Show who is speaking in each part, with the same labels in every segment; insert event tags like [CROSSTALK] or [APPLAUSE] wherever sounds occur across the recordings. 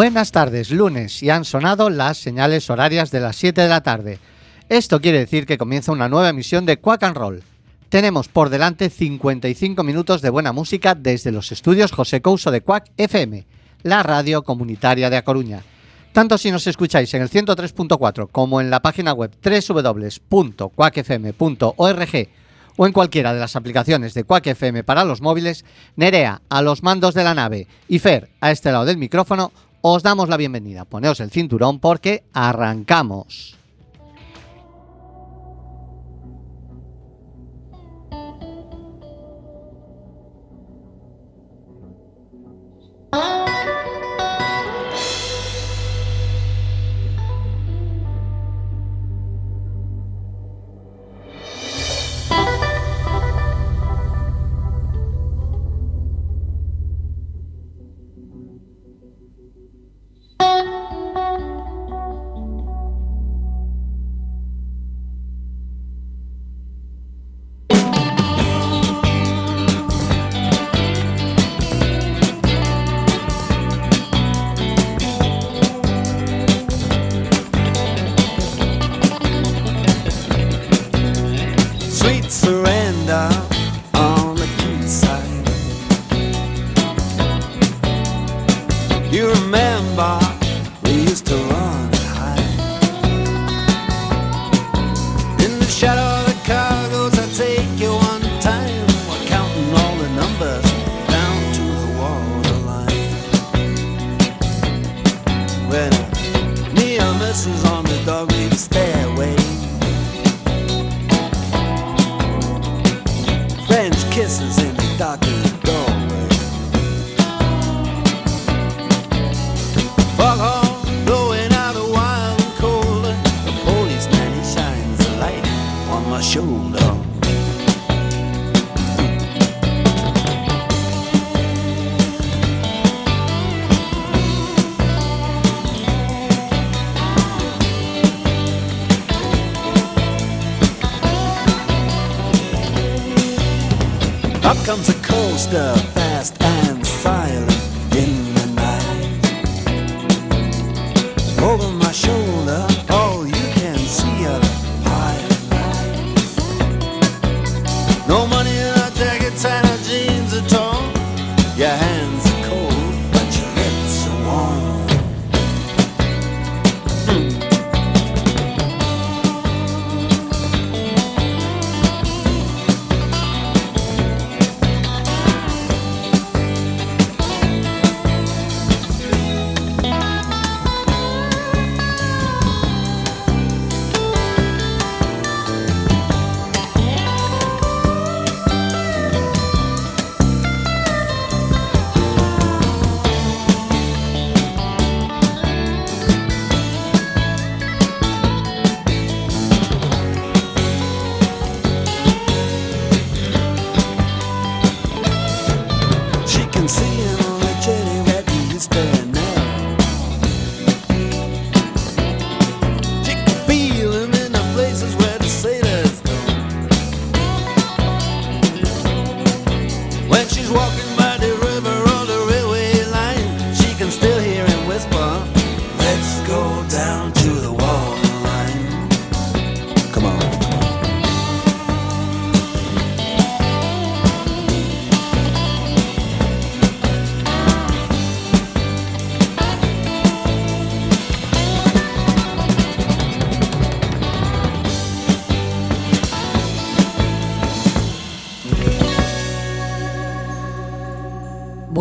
Speaker 1: Buenas tardes, lunes, y han sonado las señales horarias de las 7 de la tarde. Esto quiere decir que comienza una nueva emisión de Quack and Roll. Tenemos por delante 55 minutos de buena música desde los estudios José Couso de Quack FM, la radio comunitaria de A Coruña. Tanto si nos escucháis en el 103.4 como en la página web www.quackfm.org o en cualquiera de las aplicaciones de Quack FM para los móviles, Nerea a los mandos de la nave y Fer a este lado del micrófono, os damos la bienvenida. Poneos el cinturón porque arrancamos.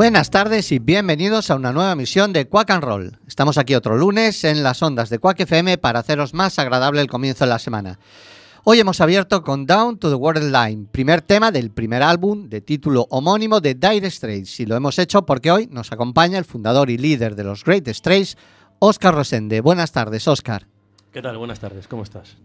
Speaker 1: Buenas tardes y bienvenidos a una nueva emisión de Quack and Roll. Estamos aquí otro lunes en las ondas de Quack FM para haceros más agradable el comienzo de la semana. Hoy hemos abierto con Down to the Water Line, primer tema del primer álbum de título homónimo de Dire Straits. Y lo hemos hecho porque hoy nos acompaña el fundador y líder de los Great Straits, Óscar Rosende. Buenas tardes, Óscar.
Speaker 2: ¿Qué tal? Buenas tardes, ¿cómo estás?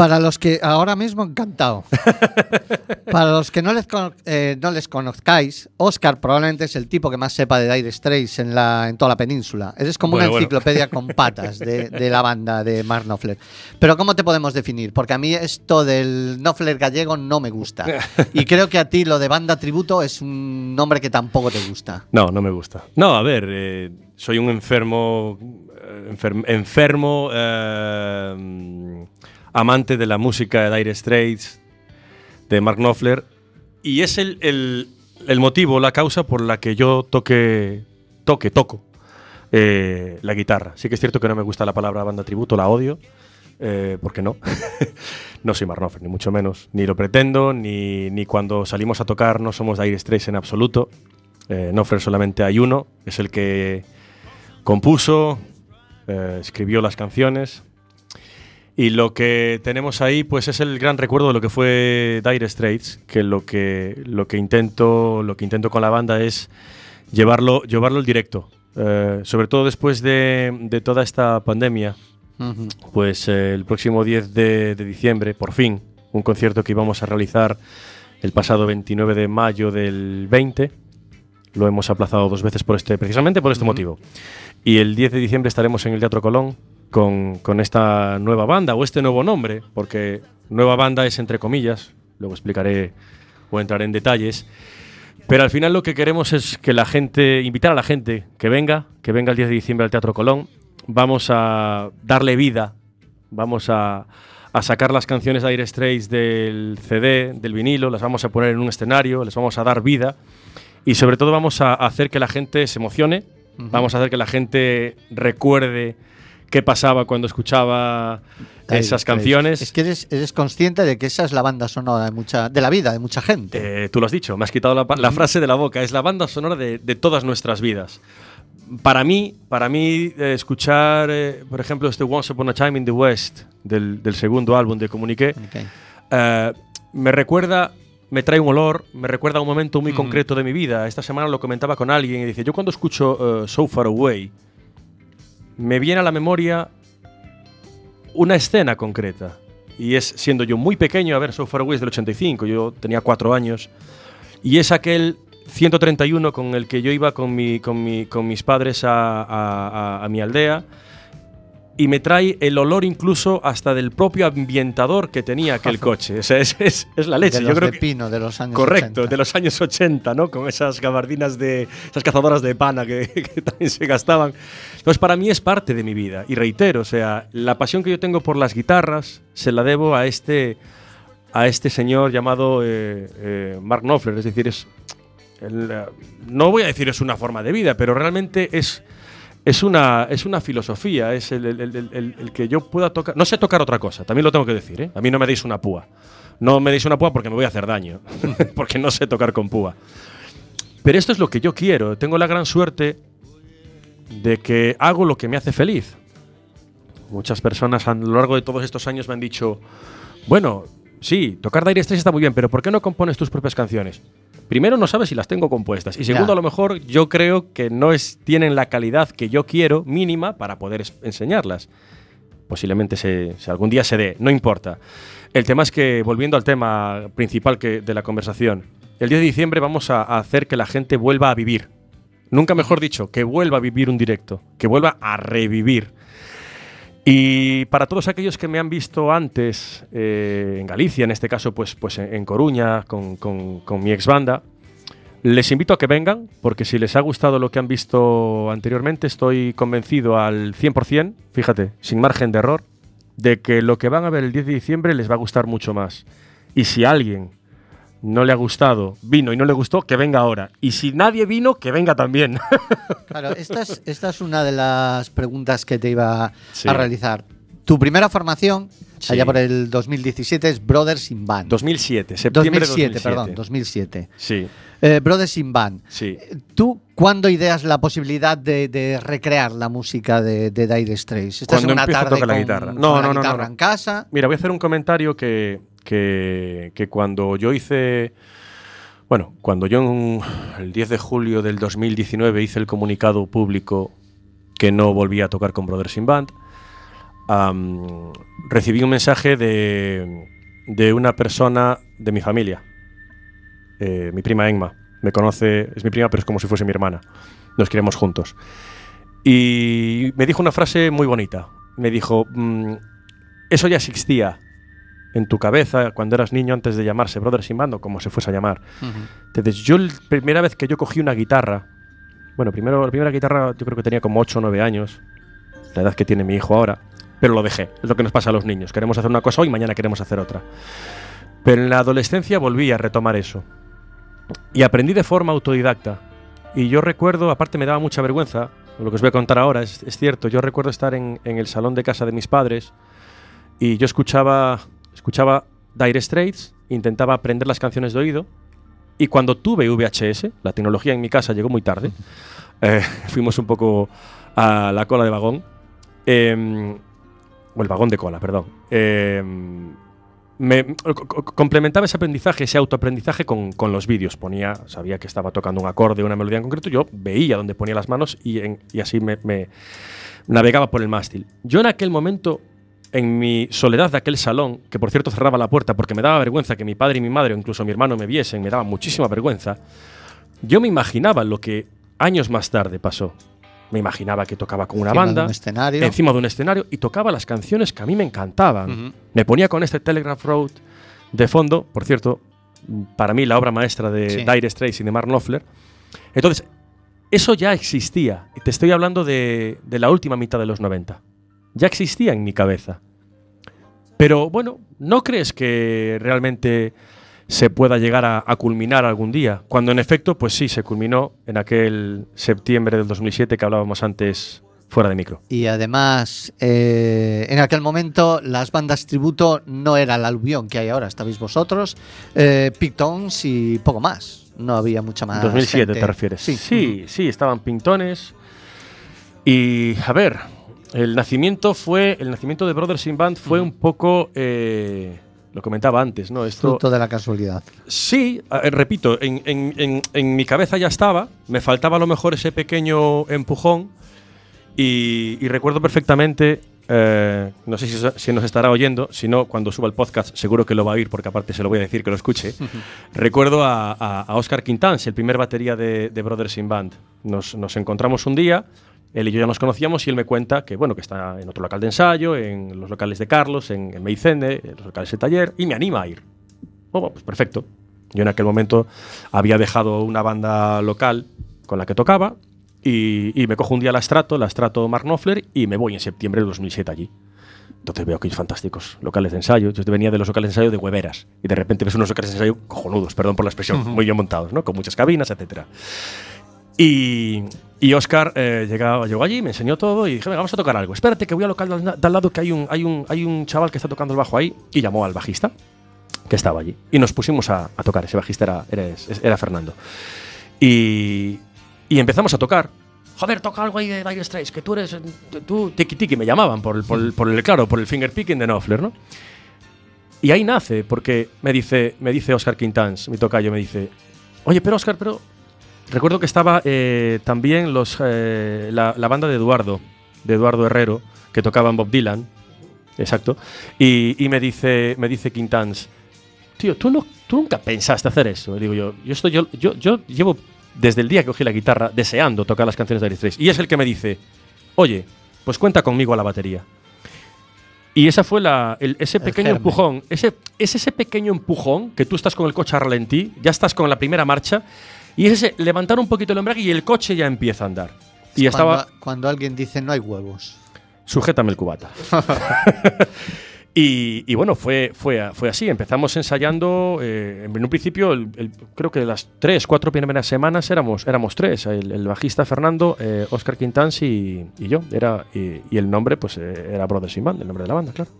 Speaker 1: Para los que ahora mismo encantado. [LAUGHS] Para los que no les, eh, no les conozcáis, Oscar probablemente es el tipo que más sepa de Dire Straits en, la, en toda la península. Eres como
Speaker 2: Bueno,
Speaker 1: una
Speaker 2: bueno.
Speaker 1: enciclopedia con patas de, de la banda de Mark Knopfler. Pero ¿cómo te podemos definir? Porque a mí esto del Knopfler gallego no me gusta. Y creo que a ti lo de banda tributo es un nombre que tampoco te gusta.
Speaker 2: No, no me gusta. No, a ver, eh, soy un enfermo, eh, enfer- enfermo eh, amante de la música de Dire Straits, de Mark Knopfler, y es el, el- motivo, la causa por la que yo toque, toque, toco eh, la guitarra. Sí que es cierto que no me gusta la palabra banda tributo, la odio, eh, porque no. [LAUGHS] no soy Mark Knopfler, ni mucho menos. Ni lo pretendo, ni, ni cuando salimos a tocar no somos Dire Straits en absoluto. Eh, Knopfler solamente hay uno, es el que compuso, eh, escribió las canciones. Y lo que tenemos ahí, pues es el gran recuerdo de lo que fue Dire Straits, que lo que, lo que intento, lo que intento con la banda es llevarlo, llevarlo al directo. Eh, sobre todo después de, de toda esta pandemia, pues eh, el próximo 10 de, de diciembre, por fin, un concierto que íbamos a realizar el pasado 29 de mayo del 20. Lo hemos aplazado dos veces por este, precisamente por este motivo. Y el 10 de diciembre estaremos en el Teatro Colón con, con esta nueva banda o este nuevo nombre, porque nueva banda es entre comillas, luego explicaré o entraré en detalles. Pero al final lo que queremos es que la gente, invitar a la gente que venga, que venga el 10 de diciembre al Teatro Colón. Vamos a darle vida, vamos a, a sacar las canciones de Aire Straits del CD, del vinilo, las vamos a poner en un escenario, les vamos a dar vida y sobre todo vamos a hacer que la gente se emocione, vamos a hacer que la gente recuerde qué pasaba cuando escuchaba esas canciones.
Speaker 1: Es que eres, eres consciente de que esa es la banda sonora de, mucha, de la vida de mucha gente.
Speaker 2: Eh, tú lo has dicho, me has quitado la, la frase de la boca. Es la banda sonora de, de todas nuestras vidas. Para mí, para mí eh, escuchar, eh, por ejemplo, este Once Upon a Time in the West del, del segundo álbum de Comuniqué,
Speaker 1: Ok.
Speaker 2: eh, me recuerda, me trae un olor, me recuerda a un momento muy
Speaker 1: Ujú.
Speaker 2: concreto de mi vida. Esta semana lo comentaba con alguien y dice, yo cuando escucho eh, So Far Away, me viene a la memoria una escena concreta. Y es siendo yo muy pequeño, a ver, So Far Away del 85, yo tenía cuatro años, y es aquel 131 con el que yo iba con, mi, con, mi- con mis padres a, a- a- a mi aldea, y me trae el olor incluso hasta del propio ambientador que tenía aquel [LAUGHS] coche. O sea, es, es- es la leche.
Speaker 1: de
Speaker 2: yo
Speaker 1: los
Speaker 2: creo
Speaker 1: de Pino, de los años
Speaker 2: Correcto,
Speaker 1: 80.
Speaker 2: de los años 80, ¿no? Con esas gabardinas de. esas cazadoras de pana que, [LAUGHS] que también se gastaban. Entonces, para mí es parte de mi vida. Y reitero, o sea, la pasión que yo tengo por las guitarras se la debo a este. a este señor llamado eh, eh, Mark Knopfler. Es decir, es. el, eh, no voy a decir es una forma de vida, pero realmente es. Es una, es una filosofía, es el, el- el- que yo pueda tocar. No sé tocar otra cosa, también lo tengo que decir. ¿eh? A mí no me deis una púa. No me deis una púa porque me voy a hacer daño, [LAUGHS] porque no sé tocar con púa. Pero esto es lo que yo quiero. Tengo la gran suerte de que hago lo que me hace feliz. Muchas personas a lo largo de todos estos años me han dicho, bueno, sí, tocar Dire Straits está muy bien, pero ¿por qué no compones tus propias canciones? Primero, no sabes si las tengo compuestas. Y segundo,
Speaker 1: Ya.
Speaker 2: a lo mejor yo creo que no es, tienen la calidad que yo quiero, mínima, para poder enseñarlas. Posiblemente se, se algún día se dé, no importa. El tema es que, volviendo al tema principal que, de la conversación, el 10 de diciembre vamos a, a hacer que la gente vuelva a vivir. Nunca mejor dicho, que vuelva a vivir un directo, que vuelva a revivir. Y para todos aquellos que me han visto antes eh, en Galicia, en este caso pues, pues en, Coruña, con, con- mi ex banda, les invito a que vengan, porque si les ha gustado lo que han visto anteriormente, estoy convencido al 100%, fíjate, sin margen de error, de que lo que van a ver el 10 de diciembre les va a gustar mucho más. Y si alguien no le ha gustado, vino y no le gustó, que venga ahora. Y si nadie vino, que venga también. [LAUGHS]
Speaker 1: Claro, esta es, esta es una de las preguntas que te iba
Speaker 2: Sí.
Speaker 1: a realizar. Tu primera formación,
Speaker 2: Sí.
Speaker 1: allá por el 2017, es Brothers in Band.
Speaker 2: 2007, septiembre
Speaker 1: 2007,
Speaker 2: de 2007.
Speaker 1: perdón, 2007.
Speaker 2: Sí,
Speaker 1: Eh, Brothers in Band.
Speaker 2: sí.
Speaker 1: ¿Tú cuándo ideas la posibilidad de, de recrear la música de, de Dire Straits? ¿Estás
Speaker 2: Cuando
Speaker 1: una
Speaker 2: a
Speaker 1: tarde
Speaker 2: tocar la guitarra. No, no, no, no,
Speaker 1: guitarra
Speaker 2: no.
Speaker 1: en casa?
Speaker 2: Mira, voy a hacer un comentario que, que, cuando yo hice. Bueno, cuando yo en el 10 de julio del 2019 hice el comunicado público que no volvía a tocar con Brothers in Band, recibí un mensaje de, de una persona de mi familia, eh, mi prima Enma. Me conoce, es mi prima, pero es como si fuese mi hermana. Nos queremos juntos. Y me dijo una frase muy bonita. Me dijo, "Mm, eso ya existía en tu cabeza cuando eras niño antes de llamarse Brothers in Band o como se fuese a llamar.
Speaker 1: Ujú.
Speaker 2: Entonces, yo la primera vez que yo cogí una guitarra, Bueno, primero, la primera guitarra yo creo que tenía como 8 o 9 años, la edad que tiene mi hijo ahora, pero lo dejé. Es lo que nos pasa a los niños. Queremos hacer una cosa hoy mañana queremos hacer otra. Pero en la adolescencia volví a retomar eso. Y aprendí de forma autodidacta. Y yo recuerdo, aparte me daba mucha vergüenza, lo que os voy a contar ahora es, cierto, yo recuerdo estar en el salón de casa de mis padres y yo escuchaba, escuchaba Dire Straits, intentaba aprender las canciones de oído y cuando tuve VHS, la tecnología en mi casa llegó muy tarde, eh, [LAUGHS] fuimos un poco a la cola de vagón, eh, o el vagón de cola, perdón. Eh, me co- co- complementaba ese aprendizaje, ese autoaprendizaje con, con los vídeos. Ponía, sabía que estaba tocando un acorde, una melodía en concreto, yo veía dónde ponía las manos y, en- y así me, me navegaba por el mástil. Yo en aquel momento, en mi soledad de aquel salón, que por cierto cerraba la puerta porque me daba vergüenza que mi padre y mi madre o incluso mi hermano me viesen, me daba muchísima vergüenza, yo me imaginaba lo que años más tarde pasó. Me imaginaba que tocaba con una
Speaker 1: de
Speaker 2: banda,
Speaker 1: un escenario.
Speaker 2: encima de un escenario y tocaba las canciones que a mí me encantaban. Me ponía con este Telegraph Road de fondo, por cierto, para mí la obra maestra de
Speaker 1: Sí.
Speaker 2: Dire Straits y de Mark Knopfler. Entonces, eso ya existía. Y te estoy hablando de, de la última mitad de los 90. Ya existía en mi cabeza. Pero bueno, ¿no crees que realmente se pueda llegar a, a culminar algún día? Cuando en efecto, pues sí, se culminó en aquel septiembre del 2007 que hablábamos antes fuera de micro.
Speaker 1: Y además, eh, en aquel momento las bandas tributo no era el aluvión que hay ahora, estabais vosotros, eh, Pictons y poco más. No había mucha más.
Speaker 2: 2007
Speaker 1: gente.
Speaker 2: te refieres.
Speaker 1: Sí,
Speaker 2: sí, sí, estaban pintones. Y a ver, el nacimiento fue. El nacimiento de Brothers in Band fue un poco. eh, lo comentaba antes, ¿no? Esto.
Speaker 1: Fruto de la casualidad.
Speaker 2: Sí, eh, repito, en, en- en- en mi cabeza ya estaba. Me faltaba a lo mejor ese pequeño empujón. Y, y recuerdo perfectamente. eh, no sé si, si nos estará oyendo, si no, cuando suba el podcast seguro que lo va a oír, porque aparte se lo voy a decir que lo escuche. [LAUGHS] Recuerdo a, a- a Oscar Quintans, el primer batería de, de Brothers in Band. Nos, nos encontramos un día, él y yo ya nos conocíamos y él me cuenta que, bueno, que está en otro local de ensayo, en los locales de Carlos, en, en Meicende, en los locales de taller, y me anima a ir. Oh, pues perfecto. Yo en aquel momento había dejado una banda local con la que tocaba y, y me cojo un día la Strato, la Strato Mark Knopfler, y me voy en septiembre del 2007 allí. Entonces veo aquellos fantásticos locales de ensayo. Yo venía de los locales de ensayo de hueveras y de repente ves unos locales de ensayo cojonudos, perdón por la expresión, muy bien montados, ¿no? Con muchas cabinas, etcétera. Y, y Oscar eh, llegó allí, me enseñó todo y dije, venga, vamos a tocar algo. Espérate que voy al local de al, lado que hay un, hay, un, hay un chaval que está tocando el bajo ahí y llamó al bajista que estaba allí. Y nos pusimos a, a tocar. Ese bajista era, era, era Fernando. Y, y empezamos a tocar. Joder, toca algo ahí de Dire Straits, que tú eres. Tú, tiki tiki, me llamaban por por por el- claro, por el finger picking de Knopfler, ¿no? Y ahí nace, porque me dice, me dice Oscar Quintans, mi tocayo, me dice, oye, pero Oscar, pero. Recuerdo que estaba eh, también los, eh, la, la banda de Eduardo, de Eduardo Herrero, que tocaban Bob Dylan, exacto, y, y me dice, me dice Quintans, tío, ¿tú, no, tú nunca pensaste hacer eso. Y digo yo, yo, estoy, yo, yo, yo llevo desde el día que cogí la guitarra deseando tocar las canciones de Dire Straits. Y es el que me dice, oye, pues cuenta conmigo a la batería. Y esa fue la, el- ese
Speaker 1: El
Speaker 2: pequeño
Speaker 1: germen.
Speaker 2: empujón. Ese, es ese pequeño empujón que tú estás con el coche a ralentí, ya estás con la primera marcha, y es ese levantar un poquito el embrague y el coche ya empieza a andar. Y
Speaker 1: Es
Speaker 2: estaba,
Speaker 1: Cuando, cuando alguien dice no hay huevos.
Speaker 2: sujétame el cubata. [LAUGHS] y, y bueno, fue, fue, fue así. Empezamos ensayando. eh, en un principio, el- el- creo que las tres, cuatro primeras semanas éramos, éramos tres: el, el bajista Fernando, eh, Oscar Quintans y, y yo. Era, y, y el nombre, pues eh, era Brothers in Band, el nombre de la banda, claro.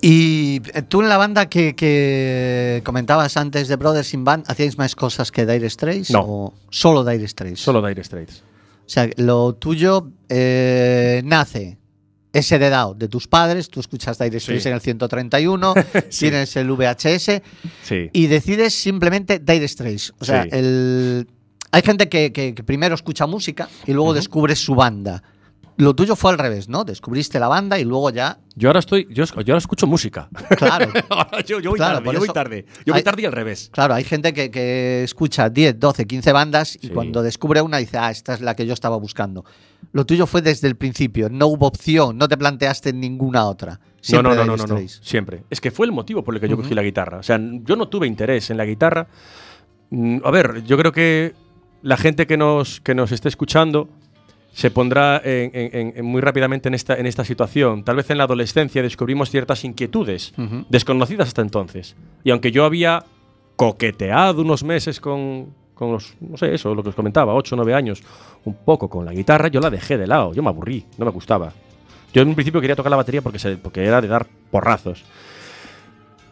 Speaker 1: Y eh, tú en la banda que, que comentabas antes de Brothers in Band, ¿hacíais más cosas que Dire Straits?
Speaker 2: No.
Speaker 1: ¿O solo Dire Straits?
Speaker 2: Solo Dire Straits.
Speaker 1: O sea, lo tuyo eh, nace, es heredado de tus padres, tú escuchas Dire Straits
Speaker 2: Sí.
Speaker 1: en el 131, [LAUGHS]
Speaker 2: Sí.
Speaker 1: tienes el VHS
Speaker 2: Sí.
Speaker 1: y decides simplemente Dire Straits. O sea, el, hay gente que, que- que primero escucha música y luego descubre su banda. Lo tuyo fue al revés, ¿no? Descubriste la banda y luego ya,
Speaker 2: Yo ahora estoy. Yo, yo ahora escucho música.
Speaker 1: claro. [LAUGHS]
Speaker 2: Ahora yo, yo voy
Speaker 1: Claro,
Speaker 2: tarde, yo voy tarde. Yo voy
Speaker 1: hay-
Speaker 2: tarde y al revés.
Speaker 1: Claro, hay gente que, que escucha 10, 12, 15 bandas y
Speaker 2: Sí.
Speaker 1: cuando descubre una dice, ah, esta es la que yo estaba buscando. Lo tuyo fue desde el principio, no hubo opción, no te planteaste ninguna otra.
Speaker 2: No,
Speaker 1: Siempre
Speaker 2: no, no, no, no, no, siempre. Es que fue el motivo por el que yo cogí la guitarra. O sea, yo no tuve interés en la guitarra. Mm, A ver, yo creo que la gente que nos, que nos esté escuchando se pondrá en- en- en- muy rápidamente en esta, en esta situación. Tal vez en la adolescencia descubrimos ciertas inquietudes desconocidas hasta entonces. Y aunque yo había coqueteado unos meses con, con los, no sé, eso, lo que os comentaba, 8 o 9 años, un poco con la guitarra, yo la dejé de lado, yo me aburrí, no me gustaba. Yo en un principio quería tocar la batería porque, se- porque era de dar porrazos.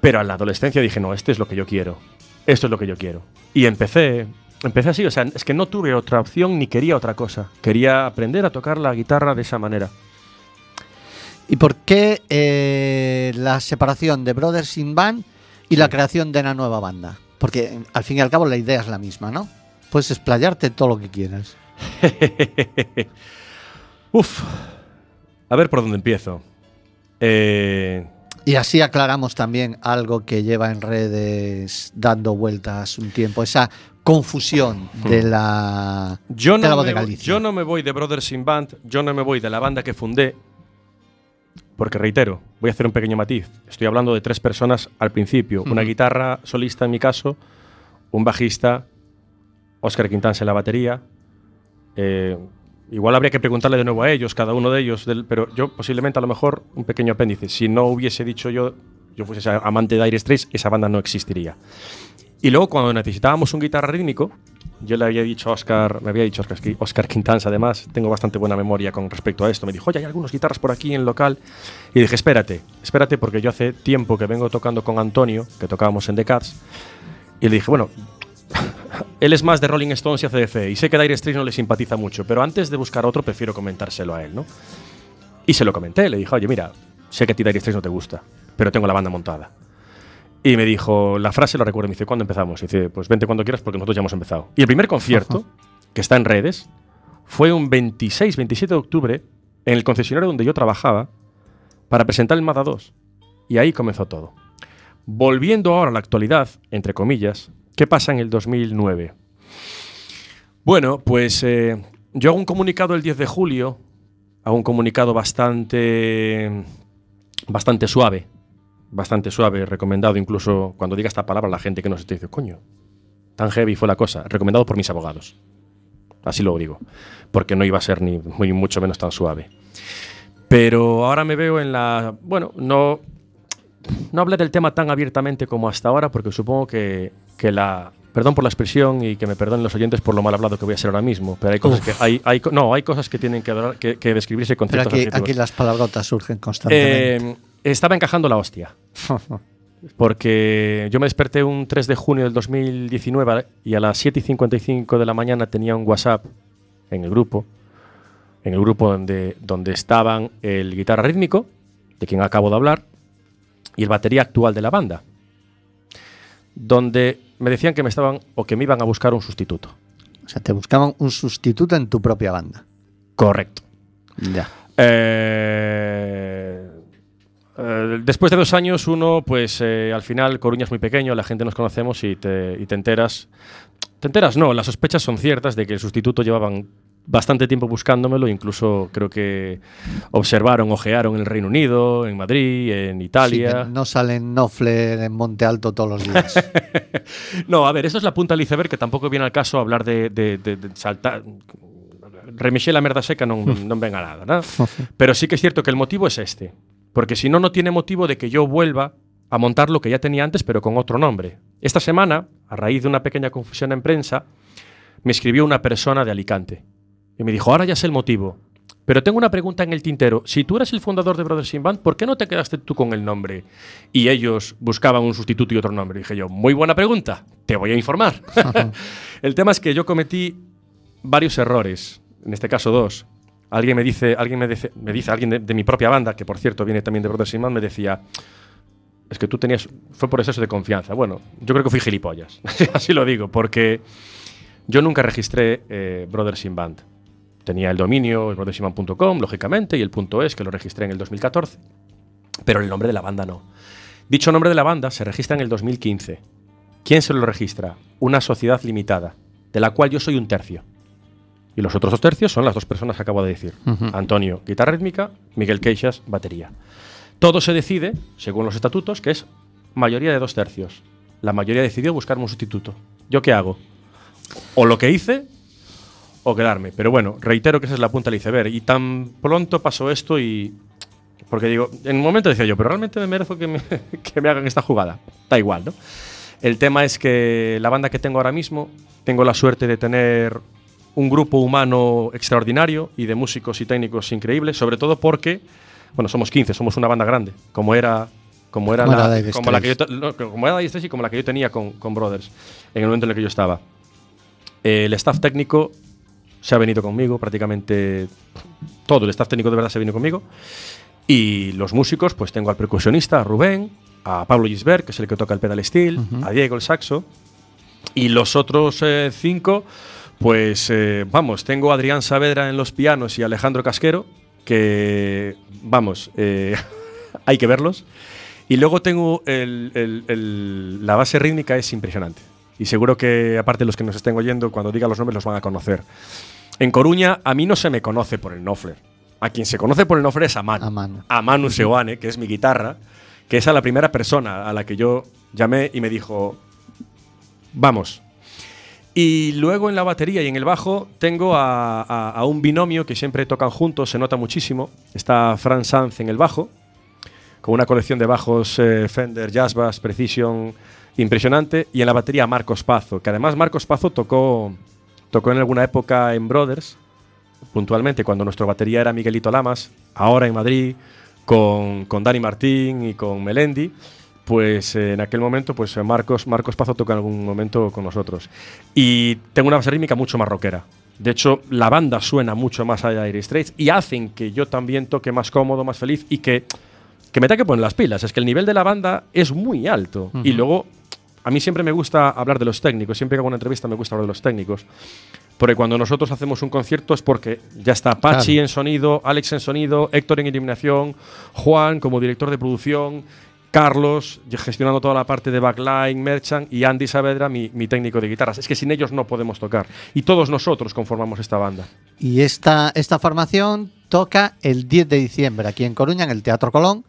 Speaker 2: Pero en la adolescencia dije, no, esto es lo que yo quiero. Esto es lo que yo quiero. Y empecé, empecé así, o sea, es que no tuve otra opción ni quería otra cosa. Quería aprender a tocar la guitarra de esa manera.
Speaker 1: ¿Y por qué eh, la separación de Brothers in Band y la creación de una nueva banda? Porque eh, al fin y al cabo la idea es la misma, ¿no? Puedes explayarte todo lo que quieras. [LAUGHS]
Speaker 2: Uf. A ver por dónde empiezo. Eh,
Speaker 1: Y así aclaramos también algo que lleva en redes dando vueltas un tiempo, esa confusión de la,
Speaker 2: yo,
Speaker 1: de la
Speaker 2: no
Speaker 1: voz de
Speaker 2: voy-
Speaker 1: Galicia.
Speaker 2: yo no me voy de Brothers in Band, yo no me voy de la banda que fundé, porque reitero, voy a hacer un pequeño matiz. Estoy hablando de tres personas al principio: una
Speaker 1: Ujú.
Speaker 2: guitarra solista en mi caso, un bajista, Oscar Quintans en la batería. eh, igual habría que preguntarle de nuevo a ellos, cada uno de ellos, del- pero yo posiblemente a lo mejor un pequeño apéndice. Si no hubiese dicho yo, yo fuese amante de Dire Straits, esa banda no existiría. Y luego cuando necesitábamos un guitarra rítmico, yo le había dicho a Oscar, me había dicho Oscar, Oscar además, tengo bastante buena memoria con respecto a esto. Me dijo, oye, hay algunas guitarras por aquí en local. Y dije, espérate, espérate, porque yo hace tiempo que vengo tocando con Antonio, que tocábamos en The Cats. Y le dije, bueno, [LAUGHS] él es más de Rolling Stones y ACDC, y sé que Dire Straits no le simpatiza mucho, pero antes de buscar otro, prefiero comentárselo a él, ¿no? Y se lo comenté, le dije, oye, mira, sé que a ti Dire Straits no te gusta, pero tengo la banda montada. Y me dijo, la frase la recuerdo, me dice, ¿cuándo empezamos? Y dice, pues vente cuando quieras porque nosotros ya hemos empezado. Y el primer concierto, que está en redes, fue un 26, 27 de octubre en el concesionario donde yo trabajaba para presentar el Mazda 2. Y ahí comenzó todo. Volviendo ahora a la actualidad, entre comillas, ¿qué pasa en el 2009? Bueno, pues eh, yo hago un comunicado el 10 de julio, hago un comunicado bastante, bastante suave, bastante suave, recomendado incluso cuando diga esta palabra la gente que nos esté dice, coño, tan heavy fue la cosa, recomendado por mis abogados. Así lo digo, porque no iba a ser ni muy mucho menos tan suave. Pero ahora me veo en la, bueno, no no hablé del tema tan abiertamente como hasta ahora porque supongo que, que la perdón por la expresión y que me perdonen los oyentes por lo mal hablado que voy a ser ahora mismo, pero hay cosas que hay, hay no, hay cosas que tienen que, hablar- que, que describirse con
Speaker 1: Pero
Speaker 2: ciertos
Speaker 1: aquí,
Speaker 2: adjetivos.
Speaker 1: aquí las palabrotas surgen constantemente.
Speaker 2: Eh, estaba encajando la hostia. [LAUGHS] Porque yo me desperté un 3 de junio del 2019 y a las 7 y 55 de la mañana tenía un WhatsApp en el grupo, en el grupo donde, donde estaban el guitarra rítmico, de quien acabo de hablar, y el batería actual de la banda, donde me decían que me estaban o que me iban a buscar un sustituto.
Speaker 1: o sea, te buscaban un sustituto en tu propia banda.
Speaker 2: Correcto.
Speaker 1: Ya.
Speaker 2: Eh, eh, después de dos años, uno, pues eh, al final, Coruña es muy pequeño, la gente nos conocemos y te, y te enteras. Te enteras, no, las sospechas son ciertas de que el sustituto llevaban bastante tiempo buscándomelo, incluso creo que observaron, ojearon en el Reino Unido, en Madrid, en
Speaker 1: Sí,
Speaker 2: Italia.
Speaker 1: que no salen Nofle en Monte Alto todos los días. [LAUGHS]
Speaker 2: No, a ver, eso es la punta del iceberg que tampoco viene al caso hablar de, de, de- de saltar. Remexer la merda seca non, non ven a nada, ¿no? [LAUGHS] Pero sí que es cierto que el motivo es este. Porque si no, no tiene motivo de que yo vuelva a montar lo que ya tenía antes, pero con otro nombre. Esta semana, a raíz de una pequeña confusión en prensa, me escribió una persona de Alicante. Y me dijo, ahora ya sé el motivo. Pero tengo una pregunta en el tintero. Si tú eres el fundador de Brothers in Band, ¿por qué no te quedaste tú con el nombre? Y ellos buscaban un sustituto y otro nombre. Y dije yo, muy buena pregunta, te voy a informar. [LAUGHS] el tema es que yo cometí varios errores, en este caso dos. Alguien me dice, alguien me dice, me dice alguien de, mi propia banda, que por cierto viene también de Brothers in Band, me decía, es que tú tenías, fue por exceso de confianza. Bueno, yo creo que fui gilipollas, [LAUGHS] así lo digo, porque yo nunca registré eh, Brothers in Band. Tenía el dominio brothersinband.com, lógicamente, y el punto es que lo registré en el 2014, pero el nombre de la banda no. Dicho nombre de la banda se registra en el 2015. ¿Quién se lo registra? Una sociedad limitada, de la cual yo soy un tercio. Y los otros dos tercios son las dos personas que acabo de decir. Antonio, guitarra rítmica, Miguel Queixas, batería. Todo se decide, según los estatutos, que es mayoría de dos tercios. La mayoría decidió buscarme un sustituto. ¿Yo qué hago? O lo que hice, o quedarme. Pero bueno, reitero que esa es la punta del iceberg. Y tan pronto pasó esto y. Porque digo, en un momento decía yo, pero realmente me merezco que me, [LAUGHS] que me hagan esta jugada. Da igual, ¿no? El tema es que la banda que tengo ahora mismo, tengo la suerte de tener un grupo humano extraordinario y de músicos y técnicos increíbles, sobre todo porque, bueno, somos 15, somos una banda grande, como era como era,
Speaker 1: Como
Speaker 2: la,
Speaker 1: Dire
Speaker 2: como la que yo, como era y como la que yo tenía con, con Brothers en el momento en el que yo estaba. El staff técnico se ha venido conmigo, prácticamente todo el staff técnico de verdad se vino conmigo. Y los músicos, pues tengo al percusionista, a Rubén, a Pablo Gisbert, que es el que toca el pedal steel, a Diego el saxo. Y los otros eh, cinco, pues eh, vamos, tengo a Adrián Saavedra en los pianos y a Alejandro Casquero, que vamos, eh, [LAUGHS] hay que verlos. Y luego tengo el- el- el- la base rítmica es impresionante. Y seguro que aparte los que nos estén oyendo, cuando diga los nombres los van a conocer. En Coruña a mí no se me conoce por el Nofler. A quien se conoce por el Nofler es a Manu.
Speaker 1: A Manu.
Speaker 2: A Manu Seoane, que es mi guitarra, que es a la primera persona a la que yo llamé y me dijo, vamos. Y luego en la batería y en el bajo tengo a, un binomio que siempre tocan juntos, se nota muchísimo. Está Fran Sanz en el bajo, con una colección de bajos eh, Fender, Jazz Bass, Precision impresionante. Y en la batería Marcos Pazo, que además Marcos Pazo tocó, tocó en alguna época en Brothers, puntualmente cuando nuestro batería era Miguelito Lamas, ahora en Madrid, con, con Dani Martín y con Melendi. Pues eh, en aquel momento, pues eh, Marcos, Marcos Pazo toca en algún momento con nosotros. Y tengo una base rítmica mucho más rockera. De hecho, la banda suena mucho más a Dire Straits y hacen que yo también toque más cómodo, más feliz y que, que me tenga que poner las pilas. Es que el nivel de la banda es muy alto. Y luego, a mí siempre me gusta hablar de los técnicos. Siempre que hago una entrevista me gusta hablar de los técnicos. Porque cuando nosotros hacemos un concierto es porque ya está Pachi
Speaker 1: Claro.
Speaker 2: en sonido, Alex en sonido, Héctor en iluminación, Juan como director de producción, Carlos gestionando toda la parte de backline, merchant y Andy Saavedra, mi, mi técnico de guitarras. Es que sin ellos no podemos tocar. Y todos nosotros conformamos esta banda.
Speaker 1: Y esta, esta formación toca el 10 de diciembre aquí en Coruña, en el Teatro Colón.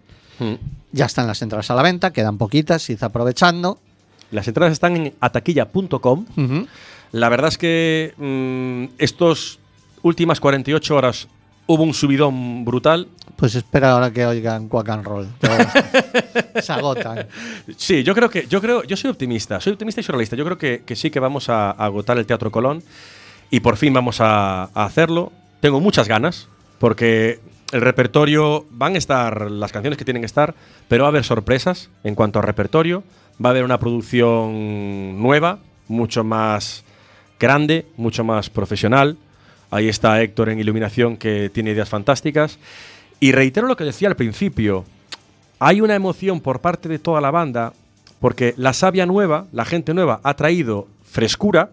Speaker 1: Ya están las entradas a la venta, quedan poquitas, id aprovechando.
Speaker 2: Las entradas están en ataquilla.com. La verdad es que mm, estos últimas 48 horas hubo un subidón brutal.
Speaker 1: Pues espera ahora que oigan Quack and Roll. [LAUGHS] se agotan.
Speaker 2: Sí, yo creo que yo creo yo soy optimista, soy optimista y soy realista. Yo creo que, que sí que vamos a, agotar el Teatro Colón y por fin vamos a, a hacerlo. Tengo muchas ganas porque el repertorio van a estar las canciones que tienen que estar, pero va a haber sorpresas en cuanto a repertorio. Va a haber una producción nueva, mucho más grande, mucho más profesional. Ahí está Héctor en iluminación que tiene ideas fantásticas. Y reitero lo que decía al principio, hay una emoción por parte de toda la banda porque la savia nueva, la gente nueva, ha traído frescura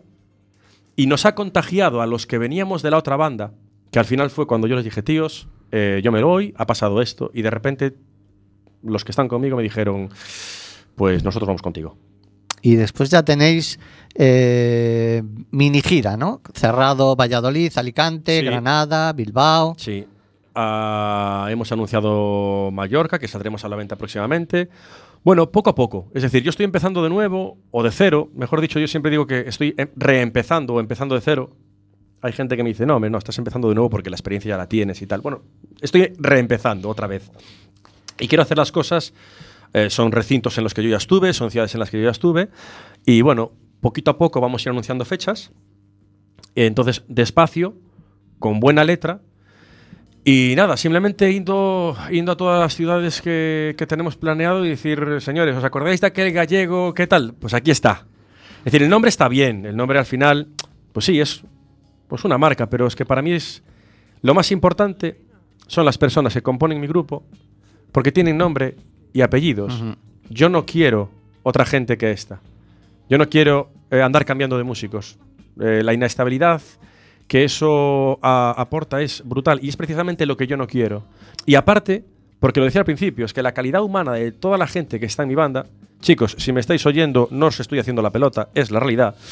Speaker 2: y nos ha contagiado a los que veníamos de la otra banda, que al final fue cuando yo les dije, tíos, eh, yo me voy, ha pasado esto, y de repente los que están conmigo me dijeron, pues nosotros vamos contigo.
Speaker 1: Y después ya tenéis eh, mini gira, ¿no? Cerrado Valladolid, Alicante,
Speaker 2: Sí.
Speaker 1: Granada, Bilbao.
Speaker 2: Sí. Ah, hemos anunciado Mallorca, que saldremos a la venta próximamente. Bueno, poco a poco. Es decir, yo estoy empezando de nuevo o de cero. Mejor dicho, yo siempre digo que estoy em- reempezando o empezando de cero. Hay gente que me dice, no, hombre, no, estás empezando de nuevo porque la experiencia ya la tienes y tal. Bueno, estoy reempezando otra vez. Y quiero hacer las cosas. Eh, son recintos en los que yo ya estuve, son ciudades en las que yo ya estuve. Y bueno, poquito a poco vamos a ir anunciando fechas. Entonces, despacio, con buena letra. Y nada, simplemente indo, a todas las ciudades que, que tenemos planeado y decir, señores, ¿os acordáis de aquel gallego? ¿Qué tal? Pues aquí está. Es decir, el nombre está bien, el nombre al final, pues sí, es pues una marca, pero es que para mí es lo más importante son las personas que componen mi grupo, porque tienen nombre y apellidos. Yo no quiero otra gente que esta. Yo no quiero eh, andar cambiando de músicos. Eh, la inestabilidad que eso a- aporta es brutal y es precisamente lo que yo no quiero. Y aparte, porque lo decía al principio, es que la calidad humana de toda la gente que está en mi banda, chicos, si me estáis oyendo, no os estoy haciendo la pelota, es la realidad. [LAUGHS]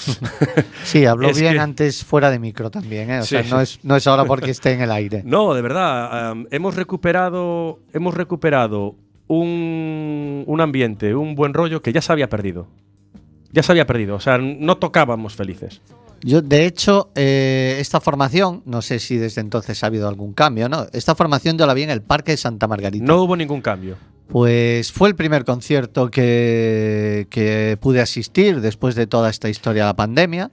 Speaker 2: [LAUGHS]
Speaker 1: Sí, habló
Speaker 2: Es
Speaker 1: bien
Speaker 2: que-
Speaker 1: antes fuera de micro también, ¿eh? O sea,
Speaker 2: Sí.
Speaker 1: no es, no es ahora porque esté en el aire. [LAUGHS]
Speaker 2: No, de verdad, hemos recuperado, hemos recuperado un, un ambiente, un buen rollo que ya se había perdido. Ya se había perdido, o sea, no tocábamos felices.
Speaker 1: Yo, de hecho, eh, esta formación, no sé si desde entonces ha habido algún cambio, ¿no? Esta formación yo la vi en el Parque de Santa Margarita.
Speaker 2: No hubo ningún cambio.
Speaker 1: Pues fue el primer concierto que, que pude asistir después de toda esta historia de la pandemia.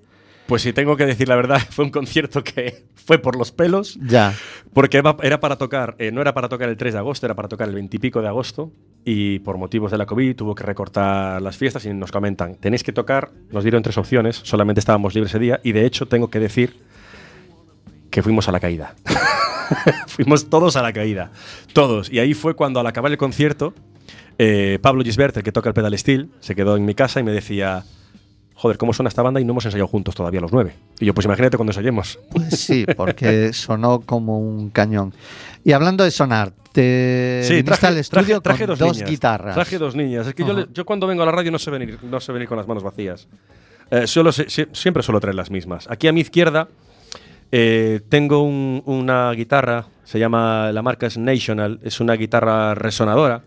Speaker 2: Pues si tengo que decir la verdad, [LAUGHS] fue un concierto que fue por los pelos,
Speaker 1: Ya.
Speaker 2: porque era- para tocar, eh, no era para tocar el 3 de agosto, era para tocar el 20 y pico de agosto, y por motivos de la COVID tuvo que recortar las fiestas y nos comentan, tenéis que tocar, nos dieron tres opciones, solamente estábamos libres ese día, y de hecho tengo que decir que fuimos a la caída. [LAUGHS] fuimos todos a la caída, todos. Y ahí fue cuando al acabar el concierto, eh, Pablo Gisbert, el que toca el pedal steel, se quedó en mi casa y me decía, joder, ¿cómo suena esta banda y no hemos ensayado juntos todavía los nueve? Y yo, pues imagínate cuando ensayemos.
Speaker 1: Pues sí, porque sonó como un cañón. Y hablando de sonar, te
Speaker 2: Sí, traje,
Speaker 1: al estudio
Speaker 2: traje- traje
Speaker 1: con
Speaker 2: dos,
Speaker 1: dos,
Speaker 2: niñas.
Speaker 1: guitarras.
Speaker 2: Traje dos niñas. Es que yo, yo cuando vengo a la radio no sé venir, no sé venir con las manos vacías. Eh, sie- siempre suelo traer las mismas. Aquí a mi izquierda eh, tengo un- una guitarra, se llama, la marca es National, es una guitarra resonadora.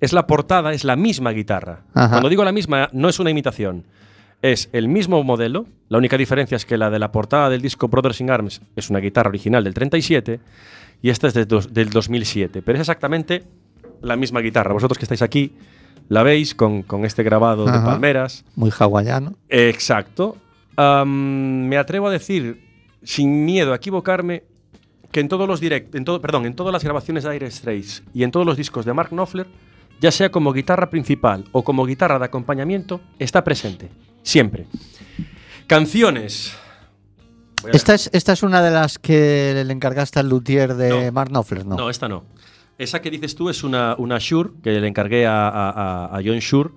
Speaker 2: Es la portada, es la misma guitarra.
Speaker 1: Ajá.
Speaker 2: Cuando digo la misma, no es una imitación. Es el mismo modelo, la única diferencia es que la de la portada del disco Brothers in Arms es una guitarra original del 37 y esta es de dos- del 2007, pero es exactamente la misma guitarra. Vosotros que estáis aquí la veis con, con este grabado de palmeras.
Speaker 1: Muy hawaiano.
Speaker 2: Exacto. Am, me atrevo a decir, sin miedo a equivocarme, que en todos los direct, en todo, perdón, en todas las grabaciones de Dire Straits y en todos los discos de Mark Knopfler, ya sea como guitarra principal o como guitarra de acompañamiento, está presente. Siempre. Canciones.
Speaker 1: Esta es, esta es una de las que le encargaste al luthier de
Speaker 2: No.
Speaker 1: Mark Knopfler, ¿no?
Speaker 2: No, esta no. Esa que dices tú es una, una Shure que le encargué a, a- a- a John Shure,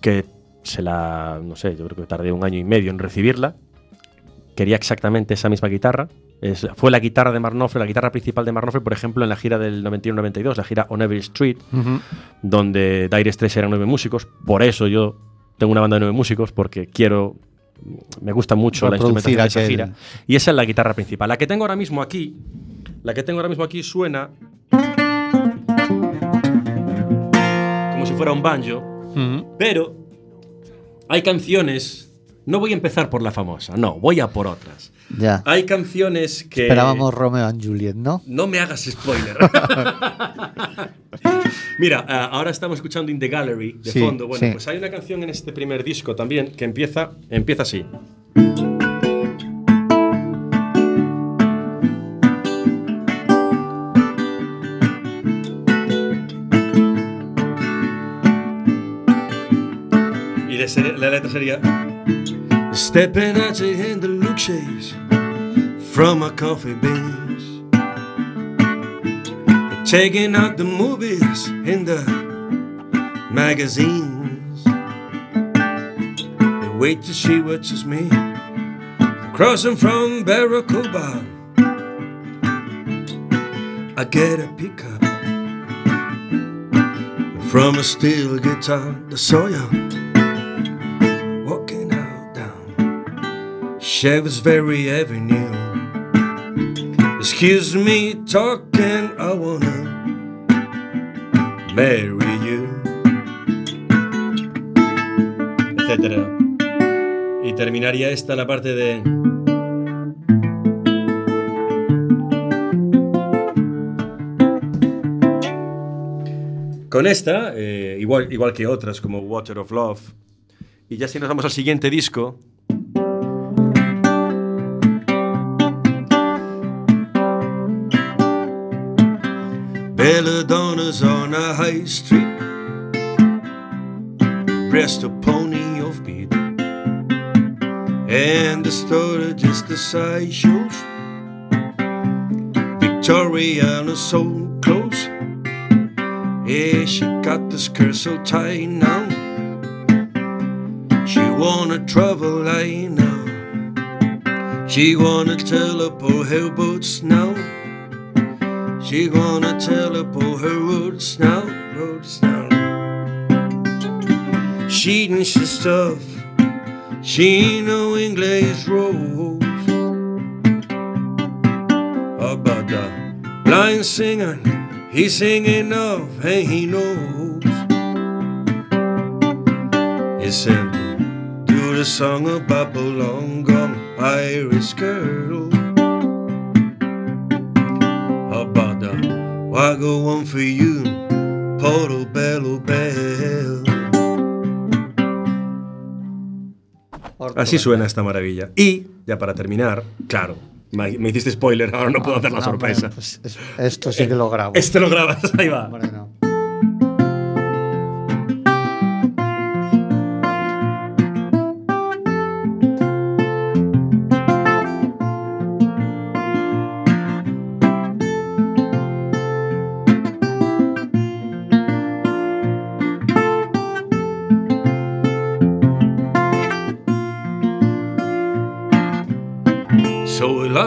Speaker 2: que se la, no sé, yo creo que tardé un año y medio en recibirla. Quería exactamente esa misma guitarra. Es- fue la guitarra de Mark Knopfler, la guitarra principal de Mark Knopfler, por ejemplo, en la gira del 91-92, la gira On Every Street,
Speaker 1: Ujú.
Speaker 2: donde Dire Straits eran nueve músicos. Por eso yo tengo una banda de nueve músicos, porque quiero. Me gusta mucho la instrumentación de esa
Speaker 1: aquel-
Speaker 2: gira. Y esa es la guitarra principal. La que tengo ahora mismo aquí, la que tengo ahora mismo aquí suena como si fuera un banjo, pero hay canciones. No voy a empezar por la famosa, no, voy a por otras.
Speaker 1: Ya.
Speaker 2: Hay canciones que.
Speaker 1: Esperábamos Romeo and Juliet, ¿no?
Speaker 2: No me hagas spoiler. [LAUGHS] Mira, ah, ahora estamos escuchando In the Gallery de
Speaker 1: Sí,
Speaker 2: fondo. Bueno,
Speaker 1: sí.
Speaker 2: pues hay una canción en este primer disco también que empieza, empieza así. Y la letra sería
Speaker 3: Stepping out in the look shades from my coffee beans. Taking out the movies in the magazines. Wait till she watches me crossing from Barracuda. I get a pickup from a steel guitar, the Sawyer Shaftesbury Avenue. Excuse me talking, I wanna marry you.
Speaker 2: etcétera. Y terminaría esta la parte de. Con esta, eh, igual, igual que otras como Water of Love. Y ya si nos vamos al siguiente disco.
Speaker 3: Belladonna's on a high street, breast a pony of beat, and the store just the sideshows. Victoriana so close, yeah, she got the skirt so tight now. She wanna travel I know. She wanna teleport her boots now. She gonna teleport her roots now, roots now. She ain't she stuff, she ain't no English rose. About the blind singer, he singing off and he knows. He said, do the song about long gone. Irish girl. Why go on for you, Portobello Bell?
Speaker 2: Así suena esta maravilla. Y, ya para terminar, claro, me hiciste spoiler, ahora no puedo hacer la
Speaker 1: No,
Speaker 2: sorpresa.
Speaker 1: bueno, pues es- esto sí que lo grabo.
Speaker 2: Este lo grabas, ahí va.
Speaker 1: Hombre, no.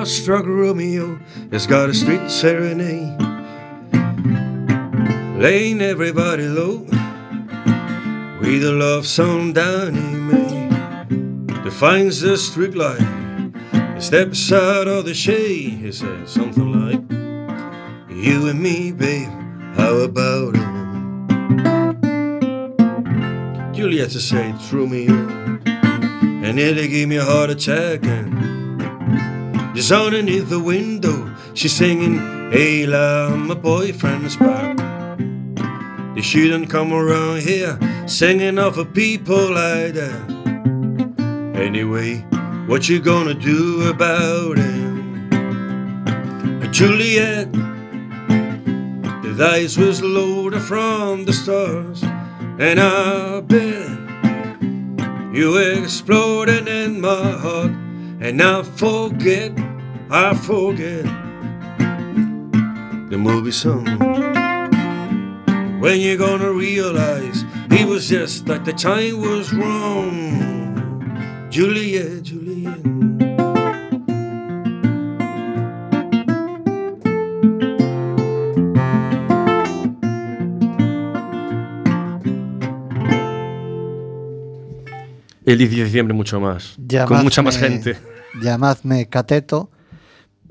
Speaker 3: Struck Romeo has got a street serenade, laying everybody low with a love song down in May. Defines the street light, steps out of the shade. He says something like, "You and me, babe, how about it?" Julieta said, "Through me." And nearly gave me a heart attack and just underneath the window, she's singing, Hey, la, my boyfriend's back. They shouldn't come around here singing off of people like that. Anyway, what you gonna do about it? Juliet, the dice was loaded from the stars, and I bet you exploded in my heart, and I forget, I forget the movie song. When you gonna realize it was just that the time was wrong, Juliet, Juliet.
Speaker 2: El 10 de diciembre mucho más. con mucha más gente.
Speaker 1: Llamadme Cateto,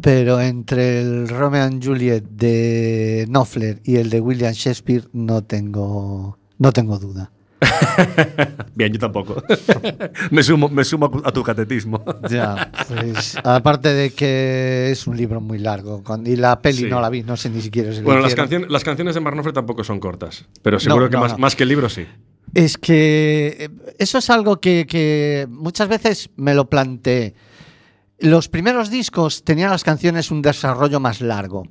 Speaker 1: pero entre el Romeo and Juliet de Knopfler y el de William Shakespeare no tengo, no tengo duda. [LAUGHS]
Speaker 2: Bien, yo tampoco. [LAUGHS] me, sumo, me sumo a tu catetismo. [LAUGHS]
Speaker 1: Ya, pues, aparte de que es un libro muy largo con- y la peli
Speaker 2: Sí.
Speaker 1: no la vi, no sé ni siquiera si
Speaker 2: Bueno, las, canciones las canciones de Mark Knopfler tampoco son cortas, pero seguro
Speaker 1: No,
Speaker 2: que más,
Speaker 1: no.
Speaker 2: más que el libro sí.
Speaker 1: Es que eh, eso es algo que, que muchas veces me lo planteé. Los primeros discos tenían las canciones un desarrollo más largo.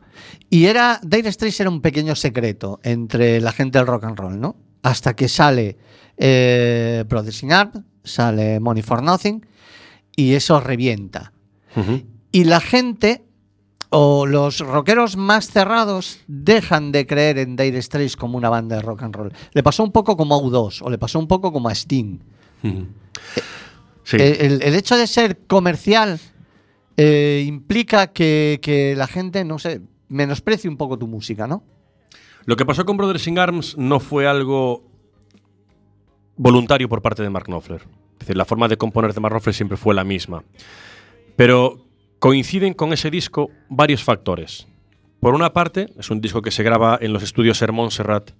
Speaker 1: Y era. Dire Straits era un pequeño secreto entre la gente del rock and roll, ¿no? Hasta que sale eh, Brothers in Arms, sale Money for Nothing, y eso revienta. Y la gente o los rockeros más cerrados dejan de creer en Dire Straits como una banda de rock and roll. Le pasó un poco como a U2 o le pasó un poco como a Sting.
Speaker 2: Sí.
Speaker 1: Eh, El, el hecho de ser comercial eh, implica que, que la gente, no sé, menosprecie un poco tu música, ¿no?
Speaker 2: Lo que pasó con Brothers in Arms no fue algo voluntario por parte de Mark Knopfler. Es decir, la forma de componer de Mark Knopfler siempre fue la misma. Pero coinciden con ese disco varios factores. Por una parte, es un disco que se graba en los estudios Sir Montserrat